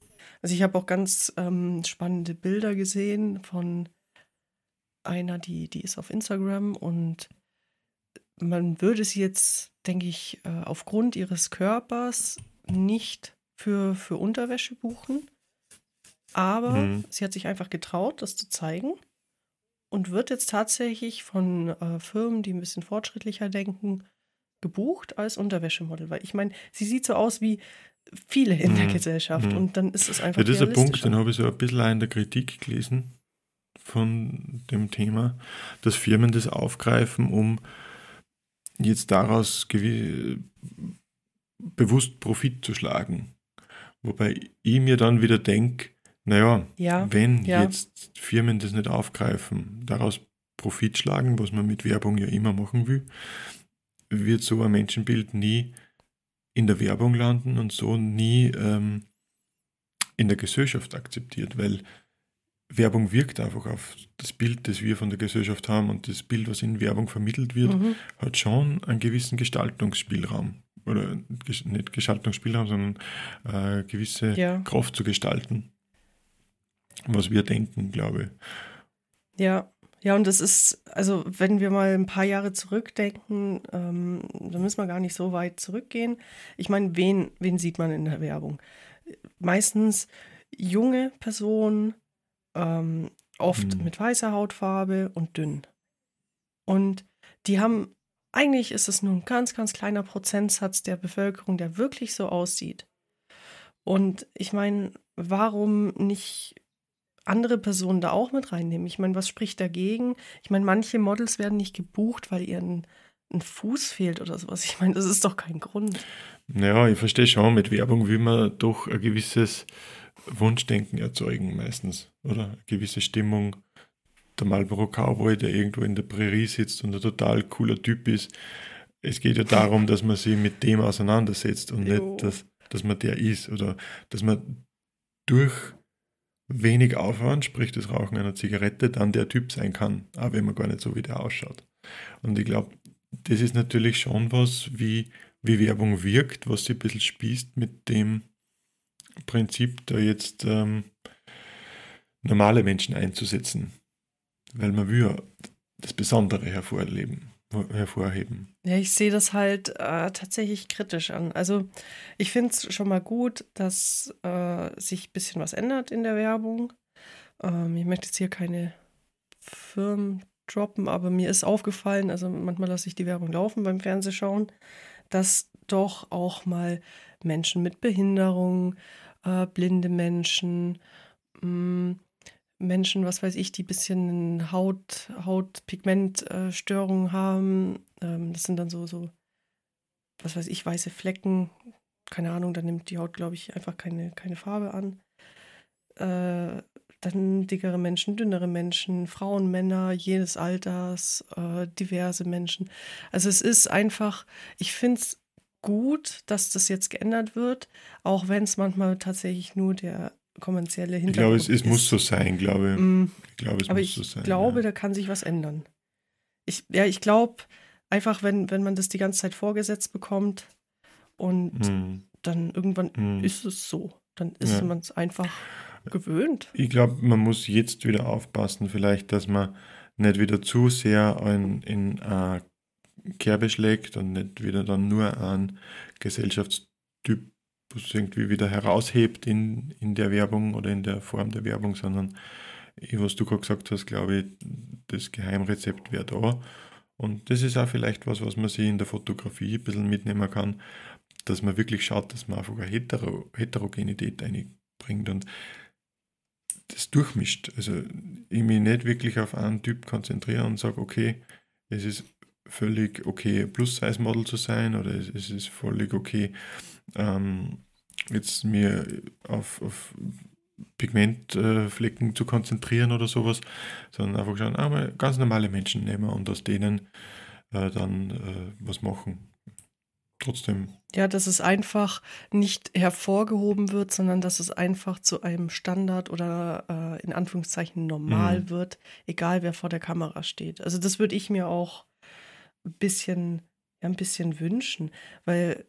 [SPEAKER 1] also ich habe auch ganz ähm, spannende Bilder gesehen von einer, die, die ist auf Instagram und man würde sie jetzt, denke ich, äh, aufgrund ihres Körpers nicht für, für Unterwäsche buchen. Aber mhm. sie hat sich einfach getraut, das zu zeigen und wird jetzt tatsächlich von äh, Firmen, die ein bisschen fortschrittlicher denken, gebucht als Unterwäschemodel. Weil ich meine, sie sieht so aus wie viele in der mhm. Gesellschaft. Mhm. Und dann ist es einfach.
[SPEAKER 2] Ja, das ist ein Punkt, den habe ich so ein bisschen in der Kritik gelesen von dem Thema, dass Firmen das aufgreifen, um jetzt daraus bewusst Profit zu schlagen. Wobei ich mir dann wieder denke, naja, ja, wenn ja. jetzt Firmen das nicht aufgreifen, daraus Profit schlagen, was man mit Werbung ja immer machen will, wird so ein Menschenbild nie in der Werbung landen und so nie ähm, in der Gesellschaft akzeptiert, weil Werbung wirkt einfach auf das Bild, das wir von der Gesellschaft haben und das Bild, was in Werbung vermittelt wird, mhm. hat schon einen gewissen Gestaltungsspielraum. Oder nicht Gestaltungsspielraum, sondern äh, gewisse ja. Kraft zu gestalten. Was wir denken, glaube ich.
[SPEAKER 1] Ja, ja, und das ist, also wenn wir mal ein paar Jahre zurückdenken, ähm, da müssen wir gar nicht so weit zurückgehen. Ich meine, wen, wen sieht man in der Werbung? Meistens junge Personen, ähm, oft mhm. mit weißer Hautfarbe und dünn. Und die haben, eigentlich ist es nur ein ganz, ganz kleiner Prozentsatz der Bevölkerung, der wirklich so aussieht. Und ich meine, warum nicht andere Personen da auch mit reinnehmen? Ich meine, was spricht dagegen? Ich meine, manche Models werden nicht gebucht, weil ihnen ein Fuß fehlt oder sowas. Ich meine, das ist doch kein Grund.
[SPEAKER 2] Ja, ich verstehe schon, mit Werbung will man doch ein gewisses Wunschdenken erzeugen meistens, oder? Eine gewisse Stimmung. Der Marlboro Cowboy, der irgendwo in der Prärie sitzt und ein total cooler Typ ist. Es geht ja darum, dass man sich mit dem auseinandersetzt und jo. nicht, dass, dass man der ist oder dass man durch wenig Aufwand, sprich das Rauchen einer Zigarette, dann der Typ sein kann, auch wenn man gar nicht so wie der ausschaut. Und ich glaube, das ist natürlich schon was, wie, wie Werbung wirkt, was sie ein bisschen spießt mit dem Prinzip, da jetzt ähm, normale Menschen einzusetzen. Weil man will das Besondere hervorleben, hervorheben.
[SPEAKER 1] Ja, ich sehe das halt äh, tatsächlich kritisch an. Also ich finde es schon mal gut, dass äh, sich ein bisschen was ändert in der Werbung. Ähm, ich möchte jetzt hier keine Firmen droppen, aber mir ist aufgefallen, also manchmal lasse ich die Werbung laufen beim Fernsehschauen, dass doch auch mal Menschen mit Behinderung, äh, blinde Menschen, mh, mm, Menschen, was weiß ich, die ein bisschen Haut, Hautpigmentstörungen äh, haben. Ähm, das sind dann so, so, was weiß ich, weiße Flecken. Keine Ahnung, dann nimmt die Haut, glaube ich, einfach keine, keine Farbe an. Äh, dann dickere Menschen, dünnere Menschen, Frauen, Männer, jedes Alters, äh, diverse Menschen. Also es ist einfach, ich finde es gut, dass das jetzt geändert wird, auch wenn es manchmal tatsächlich nur der kommerzielle
[SPEAKER 2] Hintergrund ist. Ich glaube, es, es muss so sein, glaube mm. ich. glaube,
[SPEAKER 1] es Aber muss ich so sein. Ich glaube, ja. da kann sich was ändern. Ich, ja, ich glaube, einfach, wenn, wenn man das die ganze Zeit vorgesetzt bekommt und mm. dann irgendwann mm. ist es so, dann ist ja. man es einfach gewöhnt.
[SPEAKER 2] Ich glaube, man muss jetzt wieder aufpassen, vielleicht, dass man nicht wieder zu sehr in, in uh, Kerbe schlägt und nicht wieder dann nur ein Gesellschaftstyp irgendwie wieder heraushebt in, in der Werbung oder in der Form der Werbung, sondern was du gerade gesagt hast, glaube ich, das Geheimrezept wäre da. Und das ist auch vielleicht was, was man sich in der Fotografie ein bisschen mitnehmen kann, dass man wirklich schaut, dass man einfach eine Hetero Heterogenität einbringt und das durchmischt. Also ich mich nicht wirklich auf einen Typ konzentriere und sage, okay, es ist völlig okay, Plus-Size-Model zu sein oder es, es ist völlig okay, ähm, jetzt mir auf, auf Pigmentflecken äh, zu konzentrieren oder sowas, sondern einfach schauen, ah, ganz normale Menschen nehmen und aus denen äh, dann äh, was machen. Trotzdem.
[SPEAKER 1] Ja, dass es einfach nicht hervorgehoben wird, sondern dass es einfach zu einem Standard oder äh, in Anführungszeichen normal mhm. wird, egal wer vor der Kamera steht. Also das würde ich mir auch ein bisschen, ja, ein bisschen wünschen. Weil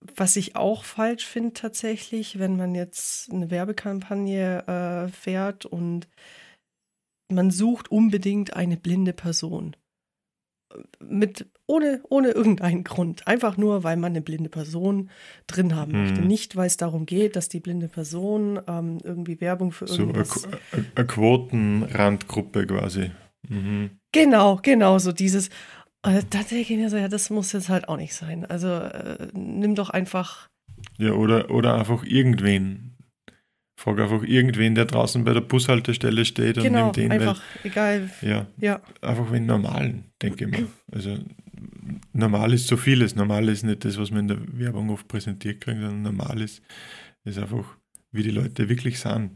[SPEAKER 1] was ich auch falsch finde tatsächlich, wenn man jetzt eine Werbekampagne äh, fährt und man sucht unbedingt eine blinde Person. Mit, ohne, ohne irgendeinen Grund. Einfach nur, weil man eine blinde Person drin haben hm. möchte. Nicht, weil es darum geht, dass die blinde Person ähm, irgendwie Werbung für irgendwas... So
[SPEAKER 2] eine, eine Quotenrandgruppe quasi. Mhm.
[SPEAKER 1] Genau, genau, so dieses, und da denke ich mir so, ja, das muss jetzt halt auch nicht sein. Also äh, nimm doch einfach.
[SPEAKER 2] Ja, oder, oder einfach irgendwen. Frag einfach irgendwen, der draußen bei der Bushaltestelle steht und genau, nimm den.
[SPEAKER 1] Einfach, weil, egal.
[SPEAKER 2] Ja, ja. Einfach wie normalen, denke ich mal. Also normal ist so vieles. Normal ist nicht das, was man in der Werbung oft präsentiert kriegt, sondern normal ist, ist einfach, wie die Leute wirklich sind.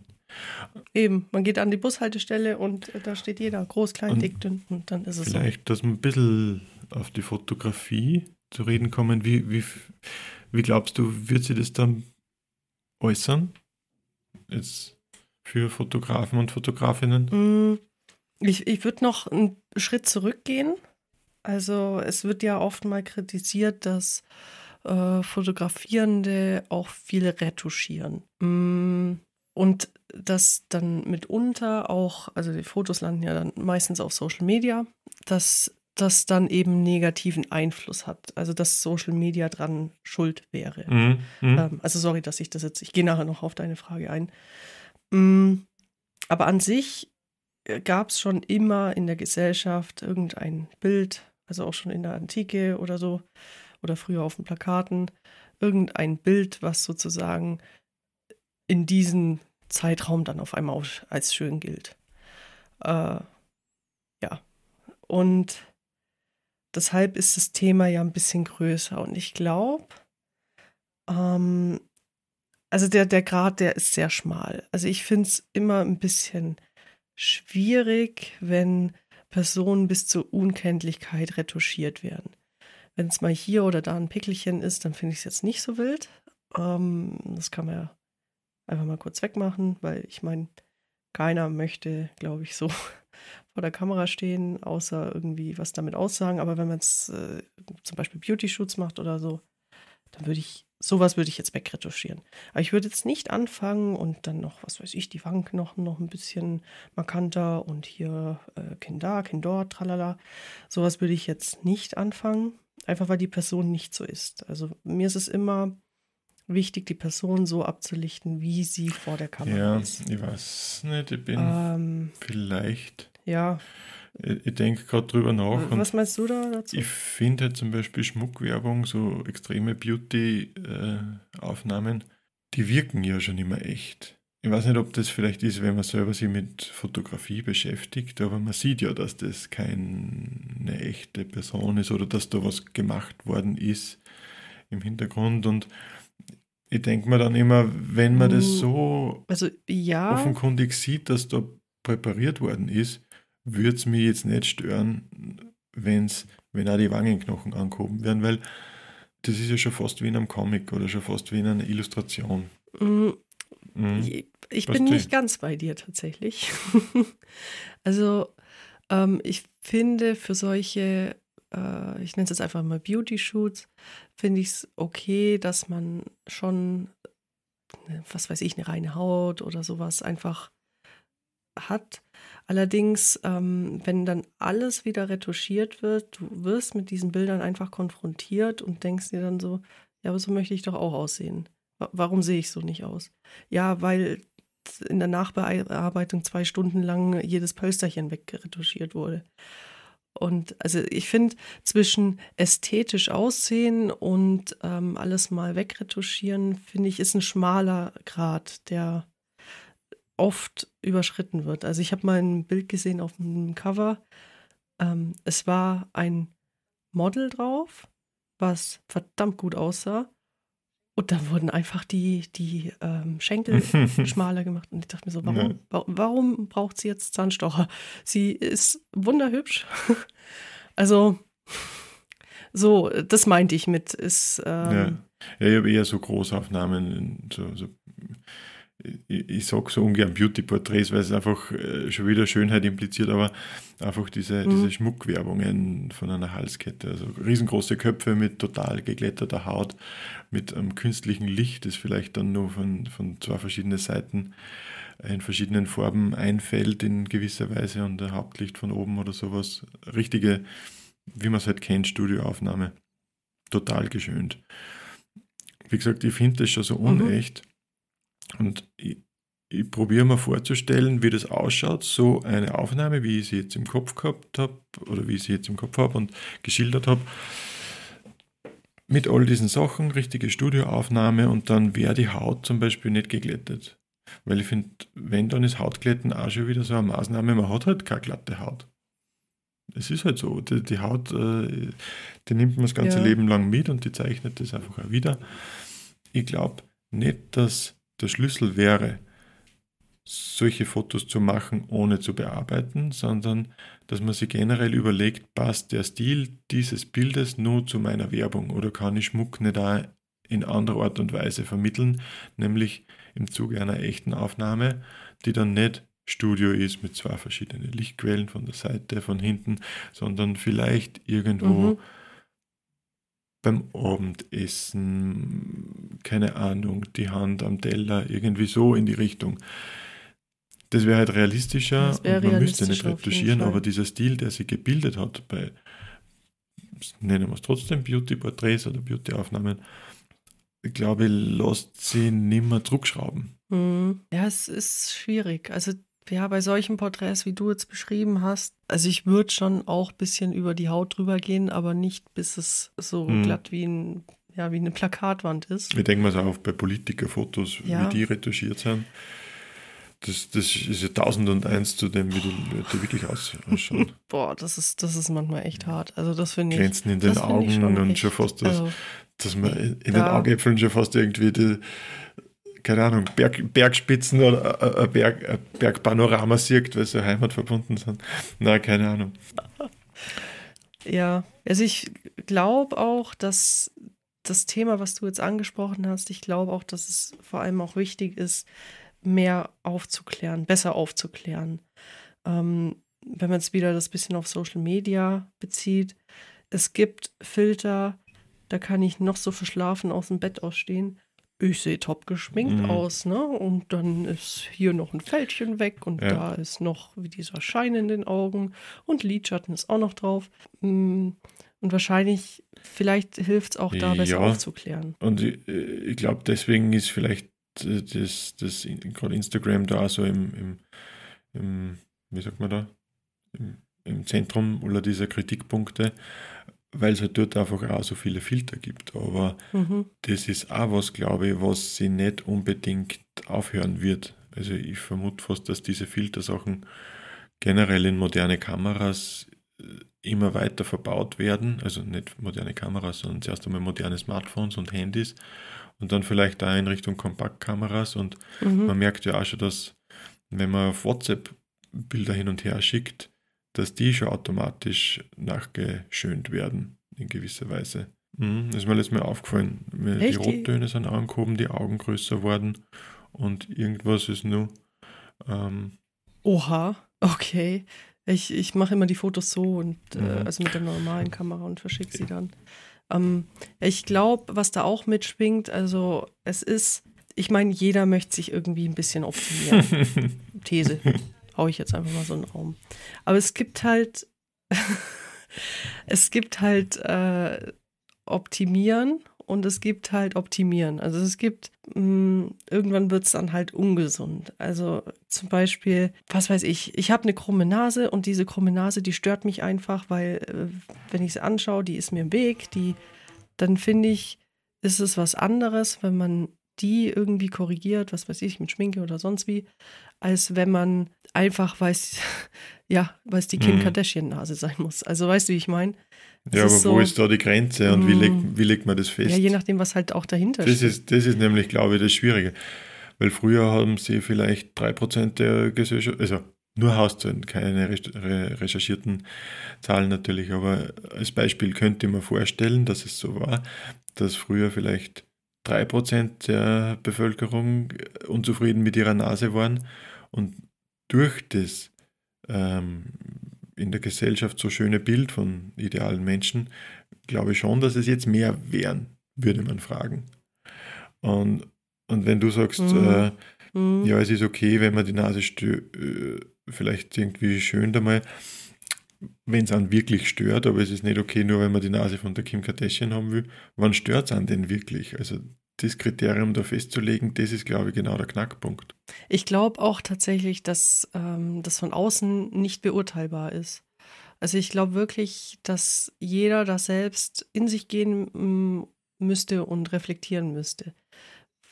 [SPEAKER 1] Eben, man geht an die Bushaltestelle und da steht jeder, groß, klein, dick, dünn und dann ist es
[SPEAKER 2] Vielleicht, so. dass wir ein bisschen auf die Fotografie zu reden kommen. Wie, wie, wie glaubst du, wird sie das dann äußern? Jetzt für Fotografen und Fotografinnen?
[SPEAKER 1] Mm, ich, ich würde noch einen Schritt zurückgehen. Also es wird ja oft mal kritisiert, dass äh, Fotografierende auch viel retuschieren. Mm, und dass dann mitunter auch, also die Fotos landen ja dann meistens auf Social Media, dass das dann eben negativen Einfluss hat. Also dass Social Media dran schuld wäre. Mhm. Mhm. Ähm, also sorry, dass ich das jetzt, ich gehe nachher noch auf deine Frage ein. Mm, aber an sich äh, gab es schon immer in der Gesellschaft irgendein Bild, also auch schon in der Antike oder so, oder früher auf den Plakaten, irgendein Bild, was sozusagen in diesem Zeitraum dann auf einmal als schön gilt. Äh, ja. Und deshalb ist das Thema ja ein bisschen größer. Und ich glaube, ähm, also der, der Grad, der ist sehr schmal. Also ich finde es immer ein bisschen schwierig, wenn Personen bis zur Unkenntlichkeit retuschiert werden. Wenn es mal hier oder da ein Pickelchen ist, dann finde ich es jetzt nicht so wild. Ähm, das kann man ja einfach mal kurz wegmachen, weil ich meine, keiner möchte, glaube ich, so vor der Kamera stehen, außer irgendwie was damit aussagen. Aber wenn man es äh, zum Beispiel Beauty-Shoots macht oder so, dann würde ich, sowas würde ich jetzt wegretuschieren. Aber ich würde jetzt nicht anfangen und dann noch, was weiß ich, die Wangenknochen noch ein bisschen markanter und hier äh, Kind da, Kind dort, tralala. Sowas würde ich jetzt nicht anfangen, einfach weil die Person nicht so ist. Also mir ist es immer wichtig, die Person so abzulichten, wie sie vor der Kamera
[SPEAKER 2] ja,
[SPEAKER 1] ist.
[SPEAKER 2] Ja, ich weiß nicht, ich bin ähm, vielleicht.
[SPEAKER 1] Ja.
[SPEAKER 2] Ich, ich denke gerade drüber nach.
[SPEAKER 1] Was meinst du da dazu?
[SPEAKER 2] Ich finde halt zum Beispiel Schmuckwerbung, so extreme Beauty-Aufnahmen, äh, die wirken ja schon immer echt. Ich weiß nicht, ob das vielleicht ist, wenn man selber sich mit Fotografie beschäftigt, aber man sieht ja, dass das keine echte Person ist oder dass da was gemacht worden ist im Hintergrund. Und ich denke mir dann immer, wenn man das hm, so
[SPEAKER 1] also, ja.
[SPEAKER 2] offenkundig sieht, dass da präpariert worden ist, würde es mich jetzt nicht stören, wenn's, wenn auch die Wangenknochen angehoben werden, weil das ist ja schon fast wie in einem Comic oder schon fast wie in einer Illustration.
[SPEAKER 1] Mhm. Mhm. Ich bin nicht ganz bei dir tatsächlich. also ähm, ich finde für solche äh, ich nenne es jetzt einfach mal Beauty-Shoots, finde ich es okay, dass man schon, ne, was weiß ich, eine reine Haut oder sowas einfach hat. Allerdings, ähm, wenn dann alles wieder retuschiert wird, du wirst mit diesen Bildern einfach konfrontiert und denkst dir dann so, ja, aber so möchte ich doch auch aussehen. Warum sehe ich so nicht aus? Ja, weil in der Nachbearbeitung zwei Stunden lang jedes Pölsterchen wegretuschiert wurde. Und also ich finde, zwischen ästhetisch aussehen und ähm, alles mal wegretuschieren, finde ich, ist ein schmaler Grad, der oft überschritten wird. Also ich habe mal ein Bild gesehen auf dem Cover. Ähm, es war ein Model drauf, was verdammt gut aussah. Und dann wurden einfach die, die ähm, Schenkel schmaler gemacht. Und ich dachte mir so, warum, ja. warum braucht sie jetzt Zahnstocher? Sie ist wunderhübsch. also, so, das meinte ich mit. Ist, ähm,
[SPEAKER 2] ja. ja, ich habe eher so Großaufnahmen, so, so ich, ich sage so ungern Beauty-Porträts, weil es einfach äh, schon wieder Schönheit impliziert, aber einfach diese, mhm. diese Schmuckwerbungen von einer Halskette. Also riesengroße Köpfe mit total geglätterter Haut, mit einem künstlichen Licht, das vielleicht dann nur von, von zwei verschiedenen Seiten in verschiedenen Farben einfällt in gewisser Weise und ein Hauptlicht von oben oder sowas. Richtige, wie man es halt kennt, Studioaufnahme. Total geschönt. Wie gesagt, ich finde das schon so mhm. Und ich, ich probiere mir vorzustellen, wie das ausschaut, so eine Aufnahme, wie ich sie jetzt im Kopf gehabt habe oder wie ich sie jetzt im Kopf habe und geschildert habe. Mit all diesen Sachen, richtige Studioaufnahme und dann wäre die Haut zum Beispiel nicht geglättet. Weil ich finde, wenn, dann ist Hautglätten auch schon wieder so eine Maßnahme, man hat halt keine glatte Haut. Es ist halt so, die, die Haut, äh, die nimmt man das ganze ja. Leben lang mit und die zeichnet das einfach auch wieder. Ich glaube nicht, dass der Schlüssel wäre, solche Fotos zu machen, ohne zu bearbeiten, sondern dass man sich generell überlegt, passt der Stil dieses Bildes nur zu meiner Werbung oder kann ich Schmuck nicht da in anderer Art und Weise vermitteln, nämlich im Zuge einer echten Aufnahme, die dann nicht Studio ist mit zwei verschiedenen Lichtquellen von der Seite, von hinten, sondern vielleicht irgendwo mhm. beim Abendessen, keine Ahnung, die Hand am Teller, irgendwie so in die Richtung. Das wäre halt realistischer wär und man müsste nicht retuschieren, aber dieser Stil, der sich gebildet hat bei, nennen wir es trotzdem Beauty-Porträts oder Beauty-Aufnahmen, ich glaube, lässt sie nicht mehr zurückschrauben.
[SPEAKER 1] Mhm. Ja, es ist schwierig. Also ja, bei solchen Porträts, wie du jetzt beschrieben hast, also ich würde schon auch ein bisschen über die Haut drüber gehen, aber nicht bis es so mhm. glatt wie ein ja, wie eine Plakatwand ist.
[SPEAKER 2] Ich denke mal so auch bei Politikerfotos, ja. wie die retuschiert sind. Das, das ist ja tausend und eins zu dem, wie die Leute wirklich ausschauen.
[SPEAKER 1] Boah, das ist, das ist manchmal echt hart. Also das finde ich.
[SPEAKER 2] Glänzen in den Augen schon und echt, schon fast das, also, dass man in den Augäpfeln schon fast irgendwie die, keine Ahnung, Berg, Bergspitzen oder ein, Berg, ein Bergpanorama sieht, weil sie heimatverbunden sind. Na, keine Ahnung.
[SPEAKER 1] Ja, also ich glaube auch, dass das Thema, was du jetzt angesprochen hast, ich glaube auch, dass es vor allem auch wichtig ist, mehr aufzuklären, besser aufzuklären. Ähm, wenn man es wieder das bisschen auf Social Media bezieht, es gibt Filter, da kann ich noch so verschlafen aus dem Bett ausstehen. Ich sehe top geschminkt mhm. aus, ne? Und dann ist hier noch ein Fältchen weg und ja. da ist noch wie dieser Schein in den Augen und Lidschatten ist auch noch drauf. Mm, und wahrscheinlich, vielleicht hilft es auch da, besser ja. aufzuklären.
[SPEAKER 2] Und ich, ich glaube, deswegen ist vielleicht das, das gerade Instagram da so im, im, im, wie sagt man da, im, im Zentrum aller dieser Kritikpunkte, weil es halt dort einfach auch so viele Filter gibt. Aber mhm. das ist auch was, glaube ich, was sie nicht unbedingt aufhören wird. Also ich vermute fast, dass diese Filtersachen generell in moderne Kameras äh, immer weiter verbaut werden. Also nicht moderne Kameras, sondern zuerst einmal moderne Smartphones und Handys und dann vielleicht da in Richtung Kompaktkameras. Und mhm. man merkt ja auch schon, dass wenn man auf WhatsApp Bilder hin und her schickt, dass die schon automatisch nachgeschönt werden in gewisser Weise. Mhm, das ist mir letztes Mal aufgefallen. Die Rottöne sind angehoben, die Augen größer worden und irgendwas ist nur. Ähm,
[SPEAKER 1] Oha, okay. Ich, ich mache immer die Fotos so und äh, mhm. also mit der normalen Kamera und verschicke sie dann. Ähm, ich glaube, was da auch mitschwingt, also es ist, ich meine, jeder möchte sich irgendwie ein bisschen optimieren. These. Hau ich jetzt einfach mal so einen Raum. Aber es gibt halt, es gibt halt äh, Optimieren und es gibt halt Optimieren. Also es gibt, irgendwann wird es dann halt ungesund. Also zum Beispiel, was weiß ich, ich habe eine krumme Nase und diese krumme Nase, die stört mich einfach, weil äh, wenn ich sie anschaue, die ist mir im Weg, die, dann finde ich, ist es was anderes, wenn man die irgendwie korrigiert, was weiß ich, mit Schminke oder sonst wie, als wenn man einfach weiß, ja, weiß die Kim mhm. Kardashian-Nase sein muss. Also weißt du, wie ich meine?
[SPEAKER 2] Ja, aber so, wo ist da die Grenze und wie, legt, mm. wie legt man das fest?
[SPEAKER 1] Ja, je nachdem, was halt auch dahinter
[SPEAKER 2] das
[SPEAKER 1] steht.
[SPEAKER 2] Ist, das ist nämlich, glaube ich, das Schwierige. Weil früher haben sie vielleicht 3% der Gesellschaft, also nur Hauszahlen, keine recherchierten Zahlen natürlich, aber als Beispiel könnte mir vorstellen, dass es so war, dass früher vielleicht 3% der Bevölkerung unzufrieden mit ihrer Nase waren und durch das ähm, in der Gesellschaft so schöne Bild von idealen Menschen, glaube ich schon, dass es jetzt mehr wären, würde man fragen. Und, und wenn du sagst, mhm. Äh, mhm. ja, es ist okay, wenn man die Nase äh, vielleicht irgendwie schön einmal, wenn es einen wirklich stört, aber es ist nicht okay, nur wenn man die Nase von der Kim Kardashian haben will. Wann stört es einen denn wirklich? Also das Kriterium da festzulegen, das ist, glaube ich, genau der Knackpunkt.
[SPEAKER 1] Ich glaube auch tatsächlich, dass ähm, das von außen nicht beurteilbar ist. Also ich glaube wirklich, dass jeder das selbst in sich gehen mm, müsste und reflektieren müsste.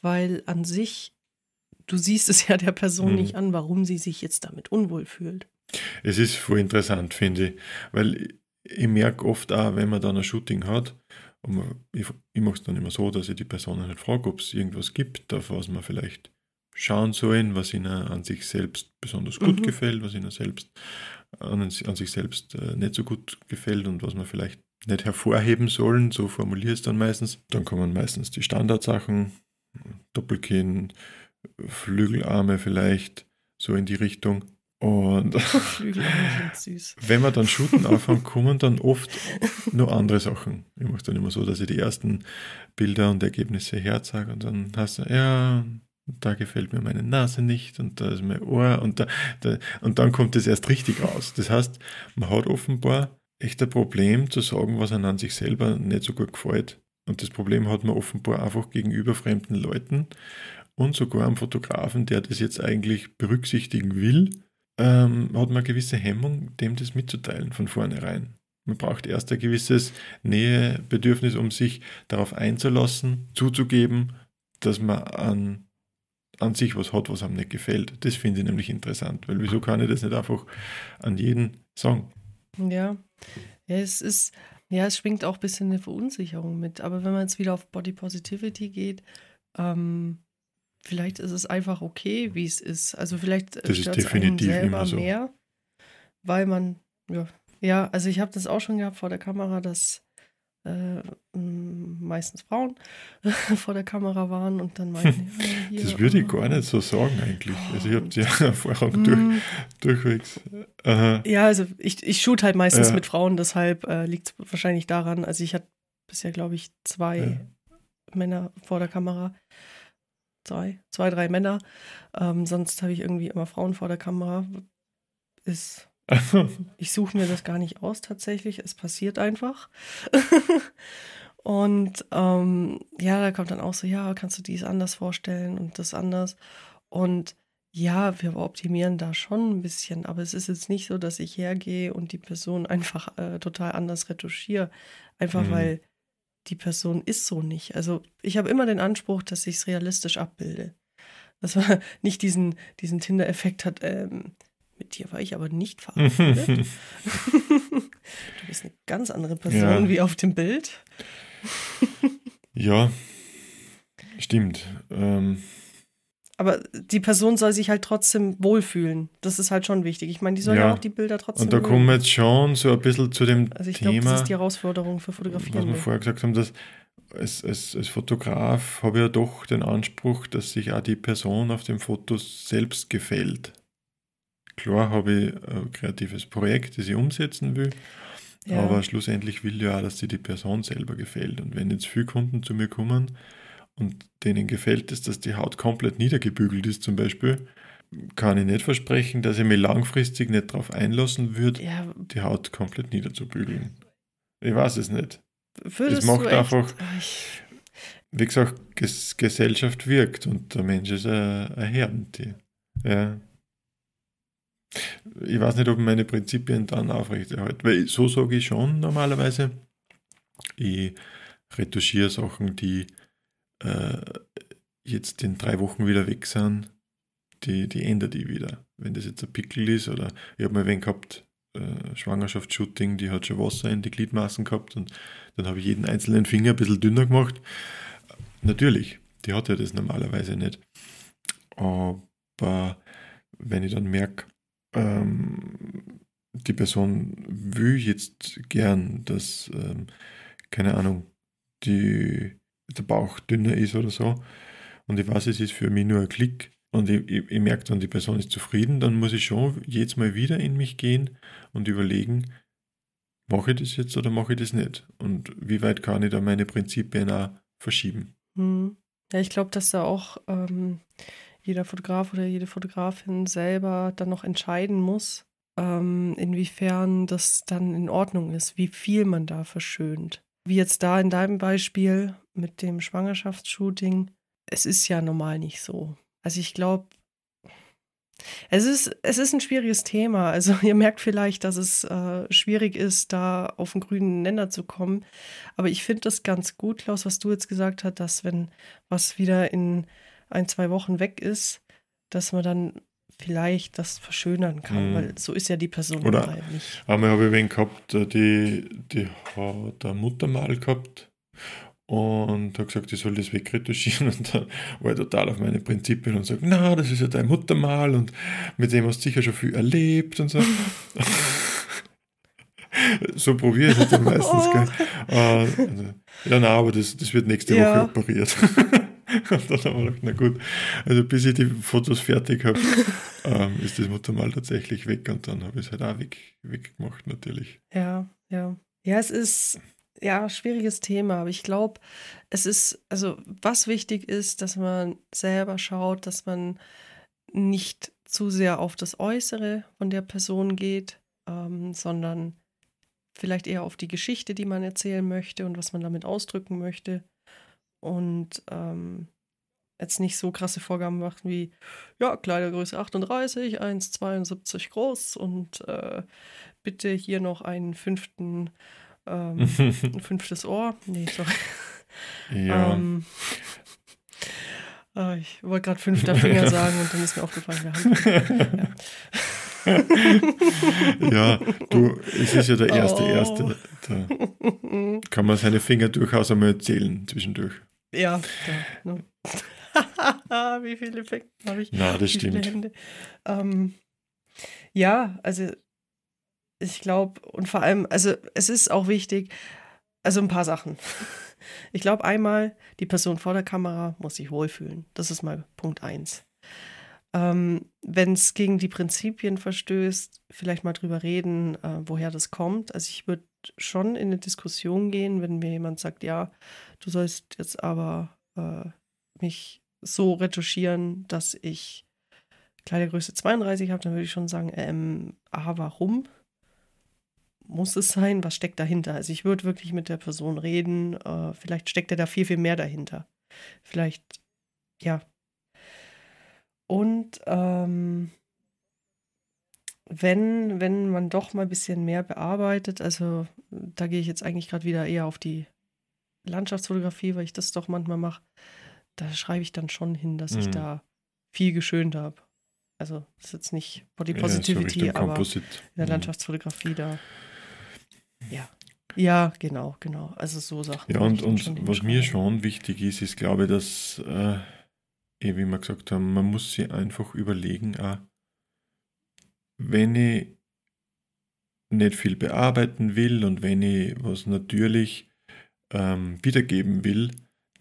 [SPEAKER 1] Weil an sich, du siehst es ja der Person hm. nicht an, warum sie sich jetzt damit unwohl fühlt.
[SPEAKER 2] Es ist voll interessant, finde ich. Weil ich merke oft auch, wenn man dann ein Shooting hat, und ich, ich mache es dann immer so, dass ich die Person halt frage, ob es irgendwas gibt, auf was man vielleicht schauen sollen, was ihnen an sich selbst besonders gut
[SPEAKER 1] Mhm.
[SPEAKER 2] gefällt, was ihnen selbst an, an sich selbst äh, nicht so gut gefällt und was man vielleicht nicht hervorheben sollen, so formuliere ich es dann meistens. Dann kommen meistens die Standardsachen, Doppelkinn, Flügelarme vielleicht, so in die Richtung. Und wenn wir dann shooten anfangen, kommen dann oft noch andere Sachen. Ich mache dann immer so, dass ich die ersten Bilder und Ergebnisse herzage und dann hast du, ja, da gefällt mir meine Nase nicht und da ist mein Ohr und, da, da, und dann kommt es erst richtig raus. Das heißt, man hat offenbar echt ein Problem zu sagen, was einem an sich selber nicht so gut gefällt. Und das Problem hat man offenbar einfach gegenüber fremden Leuten und sogar am Fotografen, der das jetzt eigentlich berücksichtigen will, ähm, hat man eine gewisse Hemmung, dem das mitzuteilen von vornherein. Man braucht erst ein gewisses Nähebedürfnis, um sich darauf einzulassen, zuzugeben, dass man an, an sich was hat, was einem nicht gefällt. Das finde ich nämlich interessant, weil wieso kann ich das nicht einfach an jeden sagen?
[SPEAKER 1] Ja. es ist, ja, es schwingt auch ein bisschen eine Verunsicherung mit. Aber wenn man jetzt wieder auf Body Positivity geht, ähm, vielleicht ist es einfach okay, wie es ist. Also vielleicht
[SPEAKER 2] Das ist definitiv
[SPEAKER 1] selber
[SPEAKER 2] immer so.
[SPEAKER 1] mehr, weil man, ja, ja, also ich habe das auch schon gehabt vor der Kamera, dass äh, meistens Frauen vor der Kamera waren und dann meinten, ja, hier,
[SPEAKER 2] Das würde ich
[SPEAKER 1] äh,
[SPEAKER 2] gar nicht so sagen eigentlich. Also ich habe die Erfahrung durch,
[SPEAKER 1] mm,
[SPEAKER 2] durchwegs. Aha.
[SPEAKER 1] Ja, also ich, ich shoot halt meistens
[SPEAKER 2] Ja.
[SPEAKER 1] mit Frauen, deshalb äh, liegt es wahrscheinlich daran. Also ich hatte bisher, glaube ich, zwei
[SPEAKER 2] Ja.
[SPEAKER 1] Männer vor der Kamera. Zwei, zwei, drei Männer. Ähm, sonst habe ich irgendwie immer Frauen vor der Kamera. Ist, ich suche mir das gar nicht aus tatsächlich. Es passiert einfach. und ähm, ja, da kommt dann auch so, ja, kannst du dies anders vorstellen und das anders. Und ja, wir optimieren da schon ein bisschen, aber es ist jetzt nicht so, dass ich hergehe und die Person einfach äh, total anders retuschiere. Einfach
[SPEAKER 2] Mhm.
[SPEAKER 1] weil die Person ist so nicht. Also ich habe immer den Anspruch, dass ich es realistisch abbilde. Dass man nicht diesen, diesen Tinder-Effekt hat, ähm, mit dir war ich aber nicht verabredet. du bist eine ganz andere Person
[SPEAKER 2] Ja.
[SPEAKER 1] wie auf dem Bild.
[SPEAKER 2] ja, stimmt. Ähm,
[SPEAKER 1] Aber die Person soll sich halt trotzdem wohlfühlen. Das ist halt schon wichtig. Ich meine, die soll ja,
[SPEAKER 2] Ja.
[SPEAKER 1] auch die Bilder trotzdem
[SPEAKER 2] und da kommen wir jetzt schon so ein bisschen zu dem
[SPEAKER 1] Also ich glaube,
[SPEAKER 2] Thema.
[SPEAKER 1] das ist die Herausforderung für
[SPEAKER 2] was
[SPEAKER 1] Fotografierende.
[SPEAKER 2] wir vorher gesagt haben, dass als, als, als Fotograf habe ich ja doch den Anspruch, dass sich auch die Person auf dem Foto selbst gefällt. Klar habe ich ein kreatives Projekt, das ich umsetzen will,
[SPEAKER 1] Ja.
[SPEAKER 2] aber schlussendlich will ich ja auch, dass sich die Person selber gefällt. Und wenn jetzt viele Kunden zu mir kommen und denen gefällt es, dass die Haut komplett niedergebügelt ist zum Beispiel, kann ich nicht versprechen, dass ich mich langfristig nicht darauf einlassen würde,
[SPEAKER 1] ja,
[SPEAKER 2] die Haut komplett niederzubügeln. Ich weiß es nicht.
[SPEAKER 1] würdest
[SPEAKER 2] macht
[SPEAKER 1] du echt,
[SPEAKER 2] einfach-
[SPEAKER 1] ich,
[SPEAKER 2] Wie gesagt, Ges Gesellschaft wirkt und der Mensch ist ein, ein Herdentier. Ja. Ich weiß nicht, ob ich meine Prinzipien dann aufrechterhalte, weil so sage ich schon normalerweise. Ich retuschiere Sachen, die äh, jetzt in drei Wochen wieder weg sind, die, die ändere ich wieder. Wenn das jetzt ein Pickel ist oder ich habe mal wen gehabt, äh, Schwangerschaftsshooting, die hat schon Wasser in die Gliedmaßen gehabt und dann habe ich jeden einzelnen Finger ein bisschen dünner gemacht. Natürlich, die hat ja das normalerweise nicht. Aber wenn ich dann merke, ähm, die Person will jetzt gern, dass, ähm, keine Ahnung, die, der Bauch dünner ist oder so, und ich weiß, es ist für mich nur ein Klick, und ich, ich, ich merke dann, die Person ist zufrieden, dann muss ich schon jedes Mal wieder in mich gehen und überlegen, mache ich das jetzt oder mache ich das nicht? Und wie weit kann ich da meine Prinzipien auch verschieben?
[SPEAKER 1] hm. ja, ich glaube, dass da auch ähm, jeder Fotograf oder jede Fotografin selber dann noch entscheiden muss, ähm, inwiefern das dann in Ordnung ist, wie viel man da verschönt. Wie jetzt da in deinem Beispiel mit dem Schwangerschaftsshooting, es ist ja normal nicht so. Also ich glaube, es ist, es ist ein schwieriges Thema. Also ihr merkt vielleicht, dass es äh, schwierig ist, da auf den grünen Nenner zu kommen. Aber ich finde das ganz gut, Klaus, was du jetzt gesagt hast, dass wenn was wieder in ein, zwei Wochen weg ist, dass man dann vielleicht das verschönern kann,
[SPEAKER 2] Mhm.
[SPEAKER 1] weil so ist ja die Person
[SPEAKER 2] Oder-
[SPEAKER 1] halt nicht.
[SPEAKER 2] Einmal habe ich wen gehabt, äh, die, die hat ein Muttermal gehabt und hat gesagt, ich soll das wegretuschieren und dann war er total auf meine Prinzipien und sagt, na, das ist ja dein Muttermal und mit dem hast du sicher schon viel erlebt und so. so probiere ich es dann meistens. Oh. Äh, also, ja, na, aber das, das wird nächste ja. Woche operiert. und dann haben wir gedacht, na gut, also bis ich die Fotos fertig habe, ähm, ist das Muttermal tatsächlich weg und dann habe ich es halt auch weg, weggemacht natürlich.
[SPEAKER 1] Ja, ja. Ja, es ist ja, schwieriges Thema, aber ich glaube, es ist, also was wichtig ist, dass man selber schaut, dass man nicht zu sehr auf das Äußere von der Person geht, ähm, sondern vielleicht eher auf die Geschichte, die man erzählen möchte und was man damit ausdrücken möchte. Und ähm, jetzt nicht so krasse Vorgaben macht wie, ja, Kleidergröße 38, 1,72 groß und äh, bitte hier noch einen fünften ähm, ein fünftes Ohr. Nee, sorry.
[SPEAKER 2] Ja. Ähm,
[SPEAKER 1] äh, ich wollte gerade fünfter Finger sagen und dann ist mir aufgefallen, wir
[SPEAKER 2] haben. ja. ja, du, es ist ja der erste, oh. erste. Da kann man seine Finger durchaus einmal zählen zwischendurch.
[SPEAKER 1] Ja, da, ne. Wie viele Finger habe ich?
[SPEAKER 2] Na, das stimmt.
[SPEAKER 1] Ähm, ja, also ich glaube, und vor allem, also es ist auch wichtig, also ein paar Sachen. Ich glaube einmal, die Person vor der Kamera muss sich wohlfühlen. Das ist mal Punkt eins. Ähm, Wenn es gegen die Prinzipien verstößt, vielleicht mal drüber reden, äh, woher das kommt. Also ich würde schon in eine Diskussion gehen, wenn mir jemand sagt, ja, du sollst jetzt aber äh, mich so retuschieren, dass ich Kleidergröße 32 habe, dann würde ich schon sagen, ähm, ah, warum? muss es sein? Was steckt dahinter? Also ich würde wirklich mit der Person reden. Äh, vielleicht steckt er da viel, viel mehr dahinter. Vielleicht, ja. Und ähm, wenn, wenn man doch mal ein bisschen mehr bearbeitet, also da gehe ich jetzt eigentlich gerade wieder eher auf die Landschaftsfotografie, weil ich das doch manchmal mache, da schreibe ich dann schon hin, dass mhm. ich da viel geschönt habe. Also das ist jetzt nicht Body Positivity, ja, aber in der mhm. Landschaftsfotografie da ja. Ja, genau, genau. Also so Sachen.
[SPEAKER 2] Ja, und, und was mir schon wichtig ist, ist, glaube ich, dass, äh, eh, wie wir gesagt haben, man muss sich einfach überlegen, auch, wenn ich nicht viel bearbeiten will und wenn ich was natürlich ähm, wiedergeben will,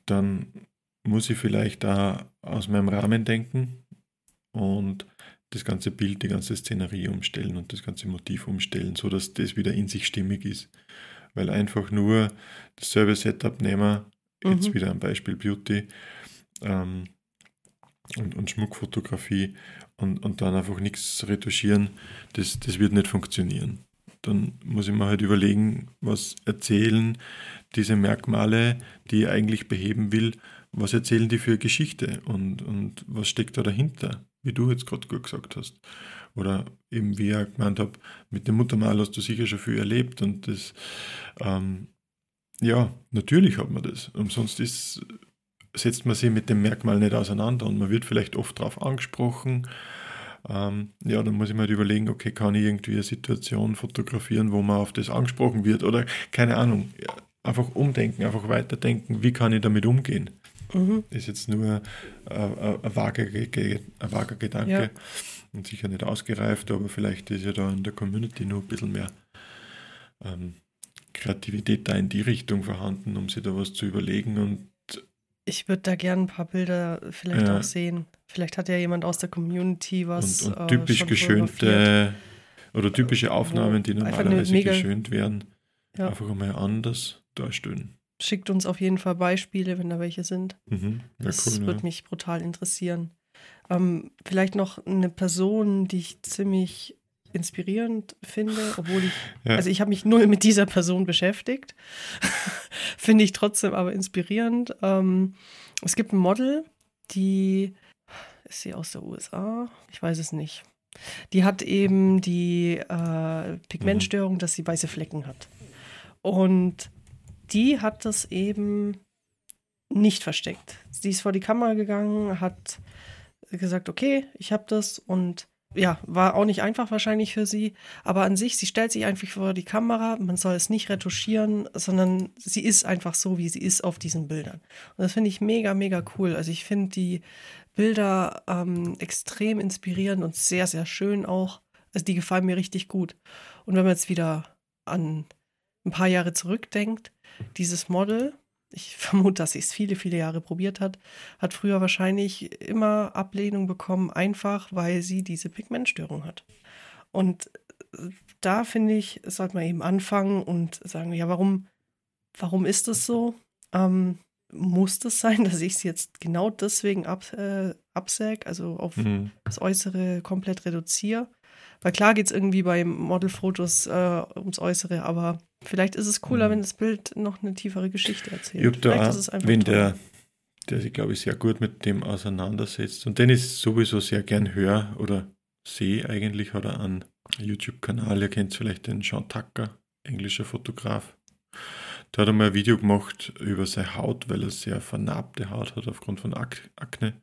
[SPEAKER 2] dann muss ich vielleicht da aus meinem Rahmen denken und das ganze Bild, die ganze Szenerie umstellen und das ganze Motiv umstellen, sodass das wieder in sich stimmig ist. Weil einfach nur dasselbe Setup nehmen, jetzt mhm. wieder ein Beispiel Beauty ähm, und, und Schmuckfotografie und, und dann einfach nichts retuschieren, das, das wird nicht funktionieren. Dann muss ich mir halt überlegen, was erzählen diese Merkmale, die ich eigentlich beheben will, was erzählen die für Geschichte und, und was steckt da dahinter? wie du jetzt gerade gut gesagt hast. Oder eben, wie ich gemeint habe, mit dem Muttermal hast du sicher schon viel erlebt und das, ähm, ja, natürlich hat man das. Umsonst ist, setzt man sich mit dem Merkmal nicht auseinander und man wird vielleicht oft darauf angesprochen. Ähm, ja, dann muss ich mir halt überlegen, okay, kann ich irgendwie eine Situation fotografieren, wo man auf das angesprochen wird oder keine Ahnung. Einfach umdenken, einfach weiterdenken, wie kann ich damit umgehen. Mhm. Ist jetzt nur äh, äh, ein vager, ein vager Gedanke ja. und sicher nicht ausgereift, aber vielleicht ist ja da in der Community noch ein bisschen mehr ähm, Kreativität da in die Richtung vorhanden, um sich da was zu überlegen und
[SPEAKER 1] ich würde da gerne ein paar Bilder vielleicht ja. auch sehen. Vielleicht hat ja jemand aus der Community was.
[SPEAKER 2] Und, und äh, typisch äh, geschönte oder typische Aufnahmen, die normalerweise geschönt werden, ja. einfach einmal anders darstellen
[SPEAKER 1] schickt uns auf jeden Fall Beispiele, wenn da welche sind.
[SPEAKER 2] Mhm.
[SPEAKER 1] Ja, das cool, würde ja. mich brutal interessieren. Ähm, vielleicht noch eine Person, die ich ziemlich inspirierend finde, obwohl ich, ja. also ich habe mich null mit dieser Person beschäftigt, finde ich trotzdem aber inspirierend. Ähm, es gibt ein Model, die ist sie aus der USA, ich weiß es nicht. Die hat eben die äh, Pigmentstörung, mhm. dass sie weiße Flecken hat. Und die hat das eben nicht versteckt. Sie ist vor die Kamera gegangen, hat gesagt, okay, ich habe das und ja, war auch nicht einfach wahrscheinlich für sie, aber an sich, sie stellt sich einfach vor die Kamera, man soll es nicht retuschieren, sondern sie ist einfach so, wie sie ist auf diesen Bildern. Und das finde ich mega, mega cool. Also ich finde die Bilder ähm, extrem inspirierend und sehr, sehr schön auch. Also die gefallen mir richtig gut. Und wenn man jetzt wieder an ein paar Jahre zurückdenkt, dieses Model, ich vermute, dass sie es viele, viele Jahre probiert hat, hat früher wahrscheinlich immer Ablehnung bekommen, einfach weil sie diese Pigmentstörung hat. Und äh, da finde ich, sollte man eben anfangen und sagen, ja, warum, warum ist das so? Ähm, muss das sein, dass ich es jetzt genau deswegen ab, äh, absäge, also auf mhm. das Äußere komplett reduziere? Weil klar geht es irgendwie bei Modelfotos äh, ums Äußere, aber vielleicht ist es cooler, mhm. wenn das Bild noch eine tiefere Geschichte erzählt.
[SPEAKER 2] Ich da ist es wenn der, der sich, glaube ich, sehr gut mit dem auseinandersetzt und den ich sowieso sehr gern höre oder sehe eigentlich, hat er einen YouTube-Kanal, ihr kennt vielleicht den Sean Tucker, englischer Fotograf. Da hat er mal ein Video gemacht über seine Haut, weil er sehr vernarbte Haut hat aufgrund von Ak Akne.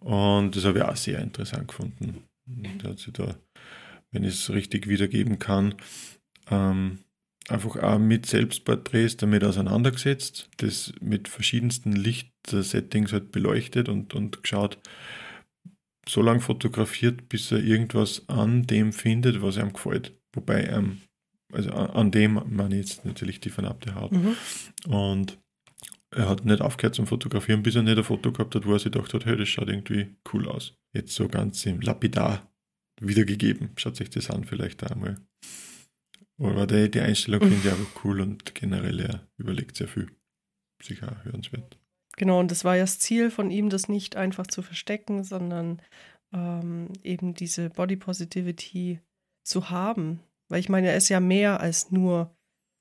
[SPEAKER 2] Und das habe ich auch sehr interessant gefunden. Da hat sich da wenn ich es richtig wiedergeben kann, ähm, einfach auch mit Selbstporträts damit auseinandergesetzt, das mit verschiedensten Lichtsettings halt beleuchtet und, und geschaut, so lange fotografiert, bis er irgendwas an dem findet, was ihm gefällt. Wobei, ähm, also an dem meine ich jetzt natürlich die vernarbte Haut. Mhm. Und er hat nicht aufgehört zum Fotografieren, bis er nicht ein Foto gehabt hat, wo er sich gedacht hat, hey, das schaut irgendwie cool aus. Jetzt so ganz im Lapidar wiedergegeben. Schaut sich das an, vielleicht einmal. Aber die, die Einstellung finde ich einfach cool und generell er überlegt sehr viel. Sicher hörenswert.
[SPEAKER 1] Genau, und das war ja das Ziel von ihm, das nicht einfach zu verstecken, sondern ähm, eben diese Body Positivity zu haben. Weil ich meine, er ist ja mehr als nur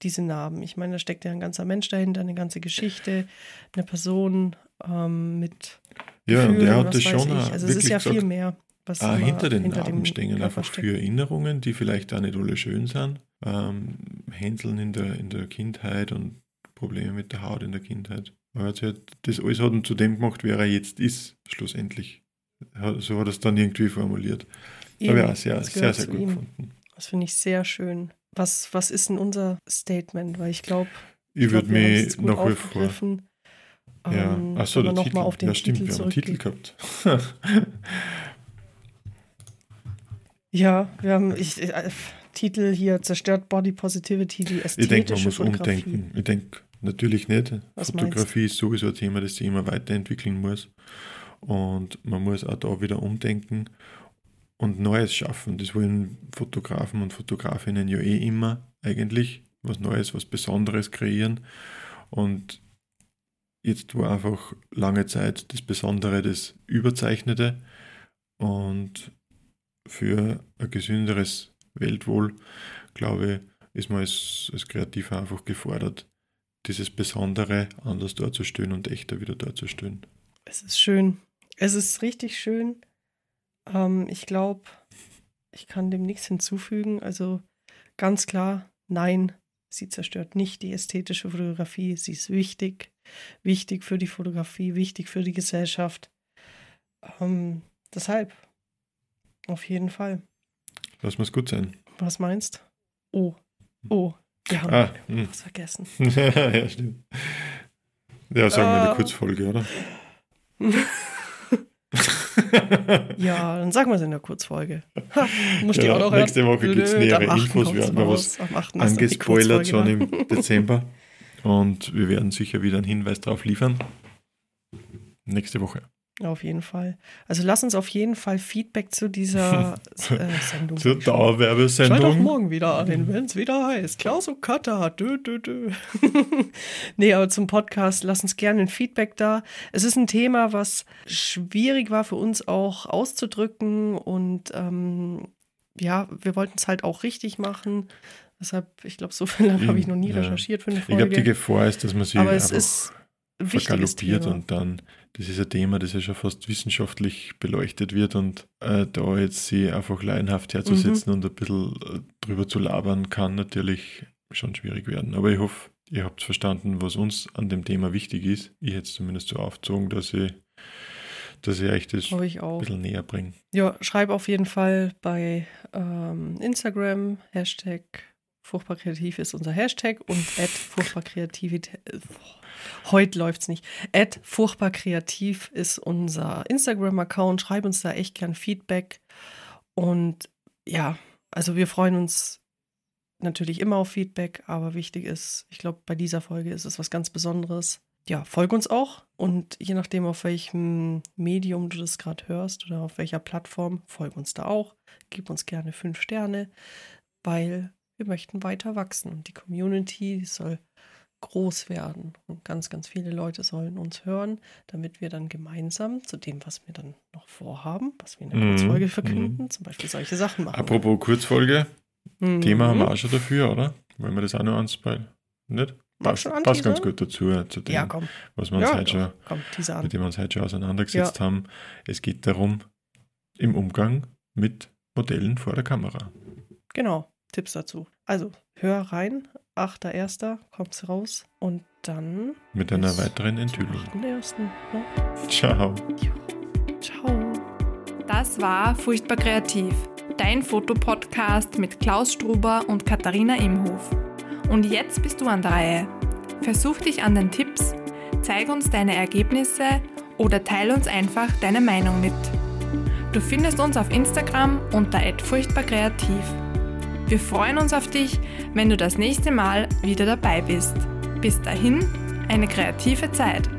[SPEAKER 1] diese Narben. Ich meine, da steckt ja ein ganzer Mensch dahinter, eine ganze Geschichte, eine Person ähm, mit.
[SPEAKER 2] Ja, Gefühlen, und er hat das schon.
[SPEAKER 1] Also es ist ja viel mehr
[SPEAKER 2] was ah, hinter den hinter Narben stehen einfach für Erinnerungen, die vielleicht auch nicht alle schön sind. Ähm, Hänseln in der, in der Kindheit und Probleme mit der Haut in der Kindheit. Aber er hat halt das alles hat ihn zu dem gemacht, wer er jetzt ist, schlussendlich. So hat er es dann irgendwie formuliert. Eben, Habe ich auch sehr, sehr, sehr gut ihm. gefunden.
[SPEAKER 1] Das finde ich sehr schön. Was, was ist denn unser Statement? Weil ich glaube,
[SPEAKER 2] ich würde mir noch wie vor. Ja,
[SPEAKER 1] ähm, achso, der Titel. Auf den
[SPEAKER 2] ja, stimmt, Titel wir haben einen Titel gehabt.
[SPEAKER 1] Ja, wir haben ich, äh, Titel hier zerstört Body Positivity, die ästhetische Ich denke, man muss Fotografie. umdenken.
[SPEAKER 2] Ich denke natürlich nicht. Was Fotografie ist sowieso ein Thema, das sich immer weiterentwickeln muss. Und man muss auch da wieder umdenken und Neues schaffen. Das wollen Fotografen und Fotografinnen ja eh immer eigentlich. Was Neues, was Besonderes kreieren. Und jetzt war einfach lange Zeit das Besondere, das Überzeichnete. Und für ein gesünderes Weltwohl, glaube ich, ist man als, als Kreativer einfach gefordert, dieses Besondere anders darzustellen und echter wieder darzustellen.
[SPEAKER 1] Es ist schön. Es ist richtig schön. Ähm, ich glaube, ich kann dem nichts hinzufügen. Also ganz klar, nein, sie zerstört nicht die ästhetische Fotografie. Sie ist wichtig. Wichtig für die Fotografie, wichtig für die Gesellschaft. Ähm, deshalb auf jeden Fall.
[SPEAKER 2] Lass muss gut sein.
[SPEAKER 1] Was meinst? Oh. Oh. Wir haben ah, hm. was vergessen. ja,
[SPEAKER 2] stimmt. Ja, sagen wir eine ah. Kurzfolge, oder?
[SPEAKER 1] ja, dann sagen wir es in der Kurzfolge. Ha,
[SPEAKER 2] muss ja, auch noch nächste Woche gibt es nähere Infos. Wir haben mal was angespoilert schon im Dezember. Und wir werden sicher wieder einen Hinweis darauf liefern. Nächste Woche.
[SPEAKER 1] Auf jeden Fall. Also lass uns auf jeden Fall Feedback zu dieser äh, Sendung.
[SPEAKER 2] Zur Dauerwerbesendung.
[SPEAKER 1] Schalt doch morgen wieder ein, wenn es wieder heißt. Klaus und Cutter. Dö, dö, dö. nee, aber zum Podcast, lass uns gerne ein Feedback da. Es ist ein Thema, was schwierig war für uns auch auszudrücken. Und ähm, ja, wir wollten es halt auch richtig machen. Deshalb, ich glaube, so viel habe ich noch nie ja. recherchiert für eine Folge.
[SPEAKER 2] Ich glaube, die Gefahr ist, dass man sich aber es ist vergaloppiert und dann, das ist ein Thema, das ja schon fast wissenschaftlich beleuchtet wird und äh, da jetzt sie einfach laienhaft herzusetzen mhm. und ein bisschen äh, drüber zu labern, kann natürlich schon schwierig werden. Aber ich hoffe, ihr habt verstanden, was uns an dem Thema wichtig ist. Ich hätte es zumindest so aufgezogen, dass ich dass ich euch das
[SPEAKER 1] ich
[SPEAKER 2] ein bisschen näher bringe.
[SPEAKER 1] Ja, schreib auf jeden Fall bei ähm, Instagram, Hashtag furchtbar kreativ ist unser Hashtag und at furchtbar kreativität. Heute läuft's nicht. At furchtbar kreativ ist unser Instagram-Account. Schreib uns da echt gern Feedback. Und ja, also wir freuen uns natürlich immer auf Feedback, aber wichtig ist, ich glaube, bei dieser Folge ist es was ganz Besonderes. Ja, folg uns auch und je nachdem, auf welchem Medium du das gerade hörst oder auf welcher Plattform, folg uns da auch. Gib uns gerne fünf Sterne, weil wir möchten weiter wachsen und die Community soll groß werden und ganz, ganz viele Leute sollen uns hören, damit wir dann gemeinsam zu dem, was wir dann noch vorhaben, was wir in der
[SPEAKER 2] Mhm,
[SPEAKER 1] Kurzfolge verkünden, zum Beispiel solche Sachen machen.
[SPEAKER 2] Apropos Kurzfolge,
[SPEAKER 1] Mhm.
[SPEAKER 2] Thema haben wir auch schon dafür, oder? Wollen wir das auch noch ansprechen? Nicht? Passt, passt ganz gut dazu, zu dem,
[SPEAKER 1] Ja,
[SPEAKER 2] was wir uns
[SPEAKER 1] Ja,
[SPEAKER 2] heute schon,
[SPEAKER 1] komm,
[SPEAKER 2] mit dem wir uns heute schon auseinandergesetzt haben. Es geht darum, im Umgang mit Modellen vor der Kamera.
[SPEAKER 1] Genau, Tipps dazu. Also, hör rein, 8.1. kommt's raus und dann
[SPEAKER 2] Mit einer weiteren Enthüllung.
[SPEAKER 1] 8.1., Ne?
[SPEAKER 2] Ciao.
[SPEAKER 1] Ciao.
[SPEAKER 3] Das war Furchtbar Kreativ, dein Fotopodcast mit Klaus Struber und Katharina Imhof. Und jetzt bist du an der Reihe. Versuch dich an den Tipps, zeig uns deine Ergebnisse oder teile uns einfach deine Meinung mit. Du findest uns auf Instagram unter @furchtbarkreativ. Wir freuen uns auf dich, wenn du das nächste Mal wieder dabei bist. Bis dahin, eine kreative Zeit.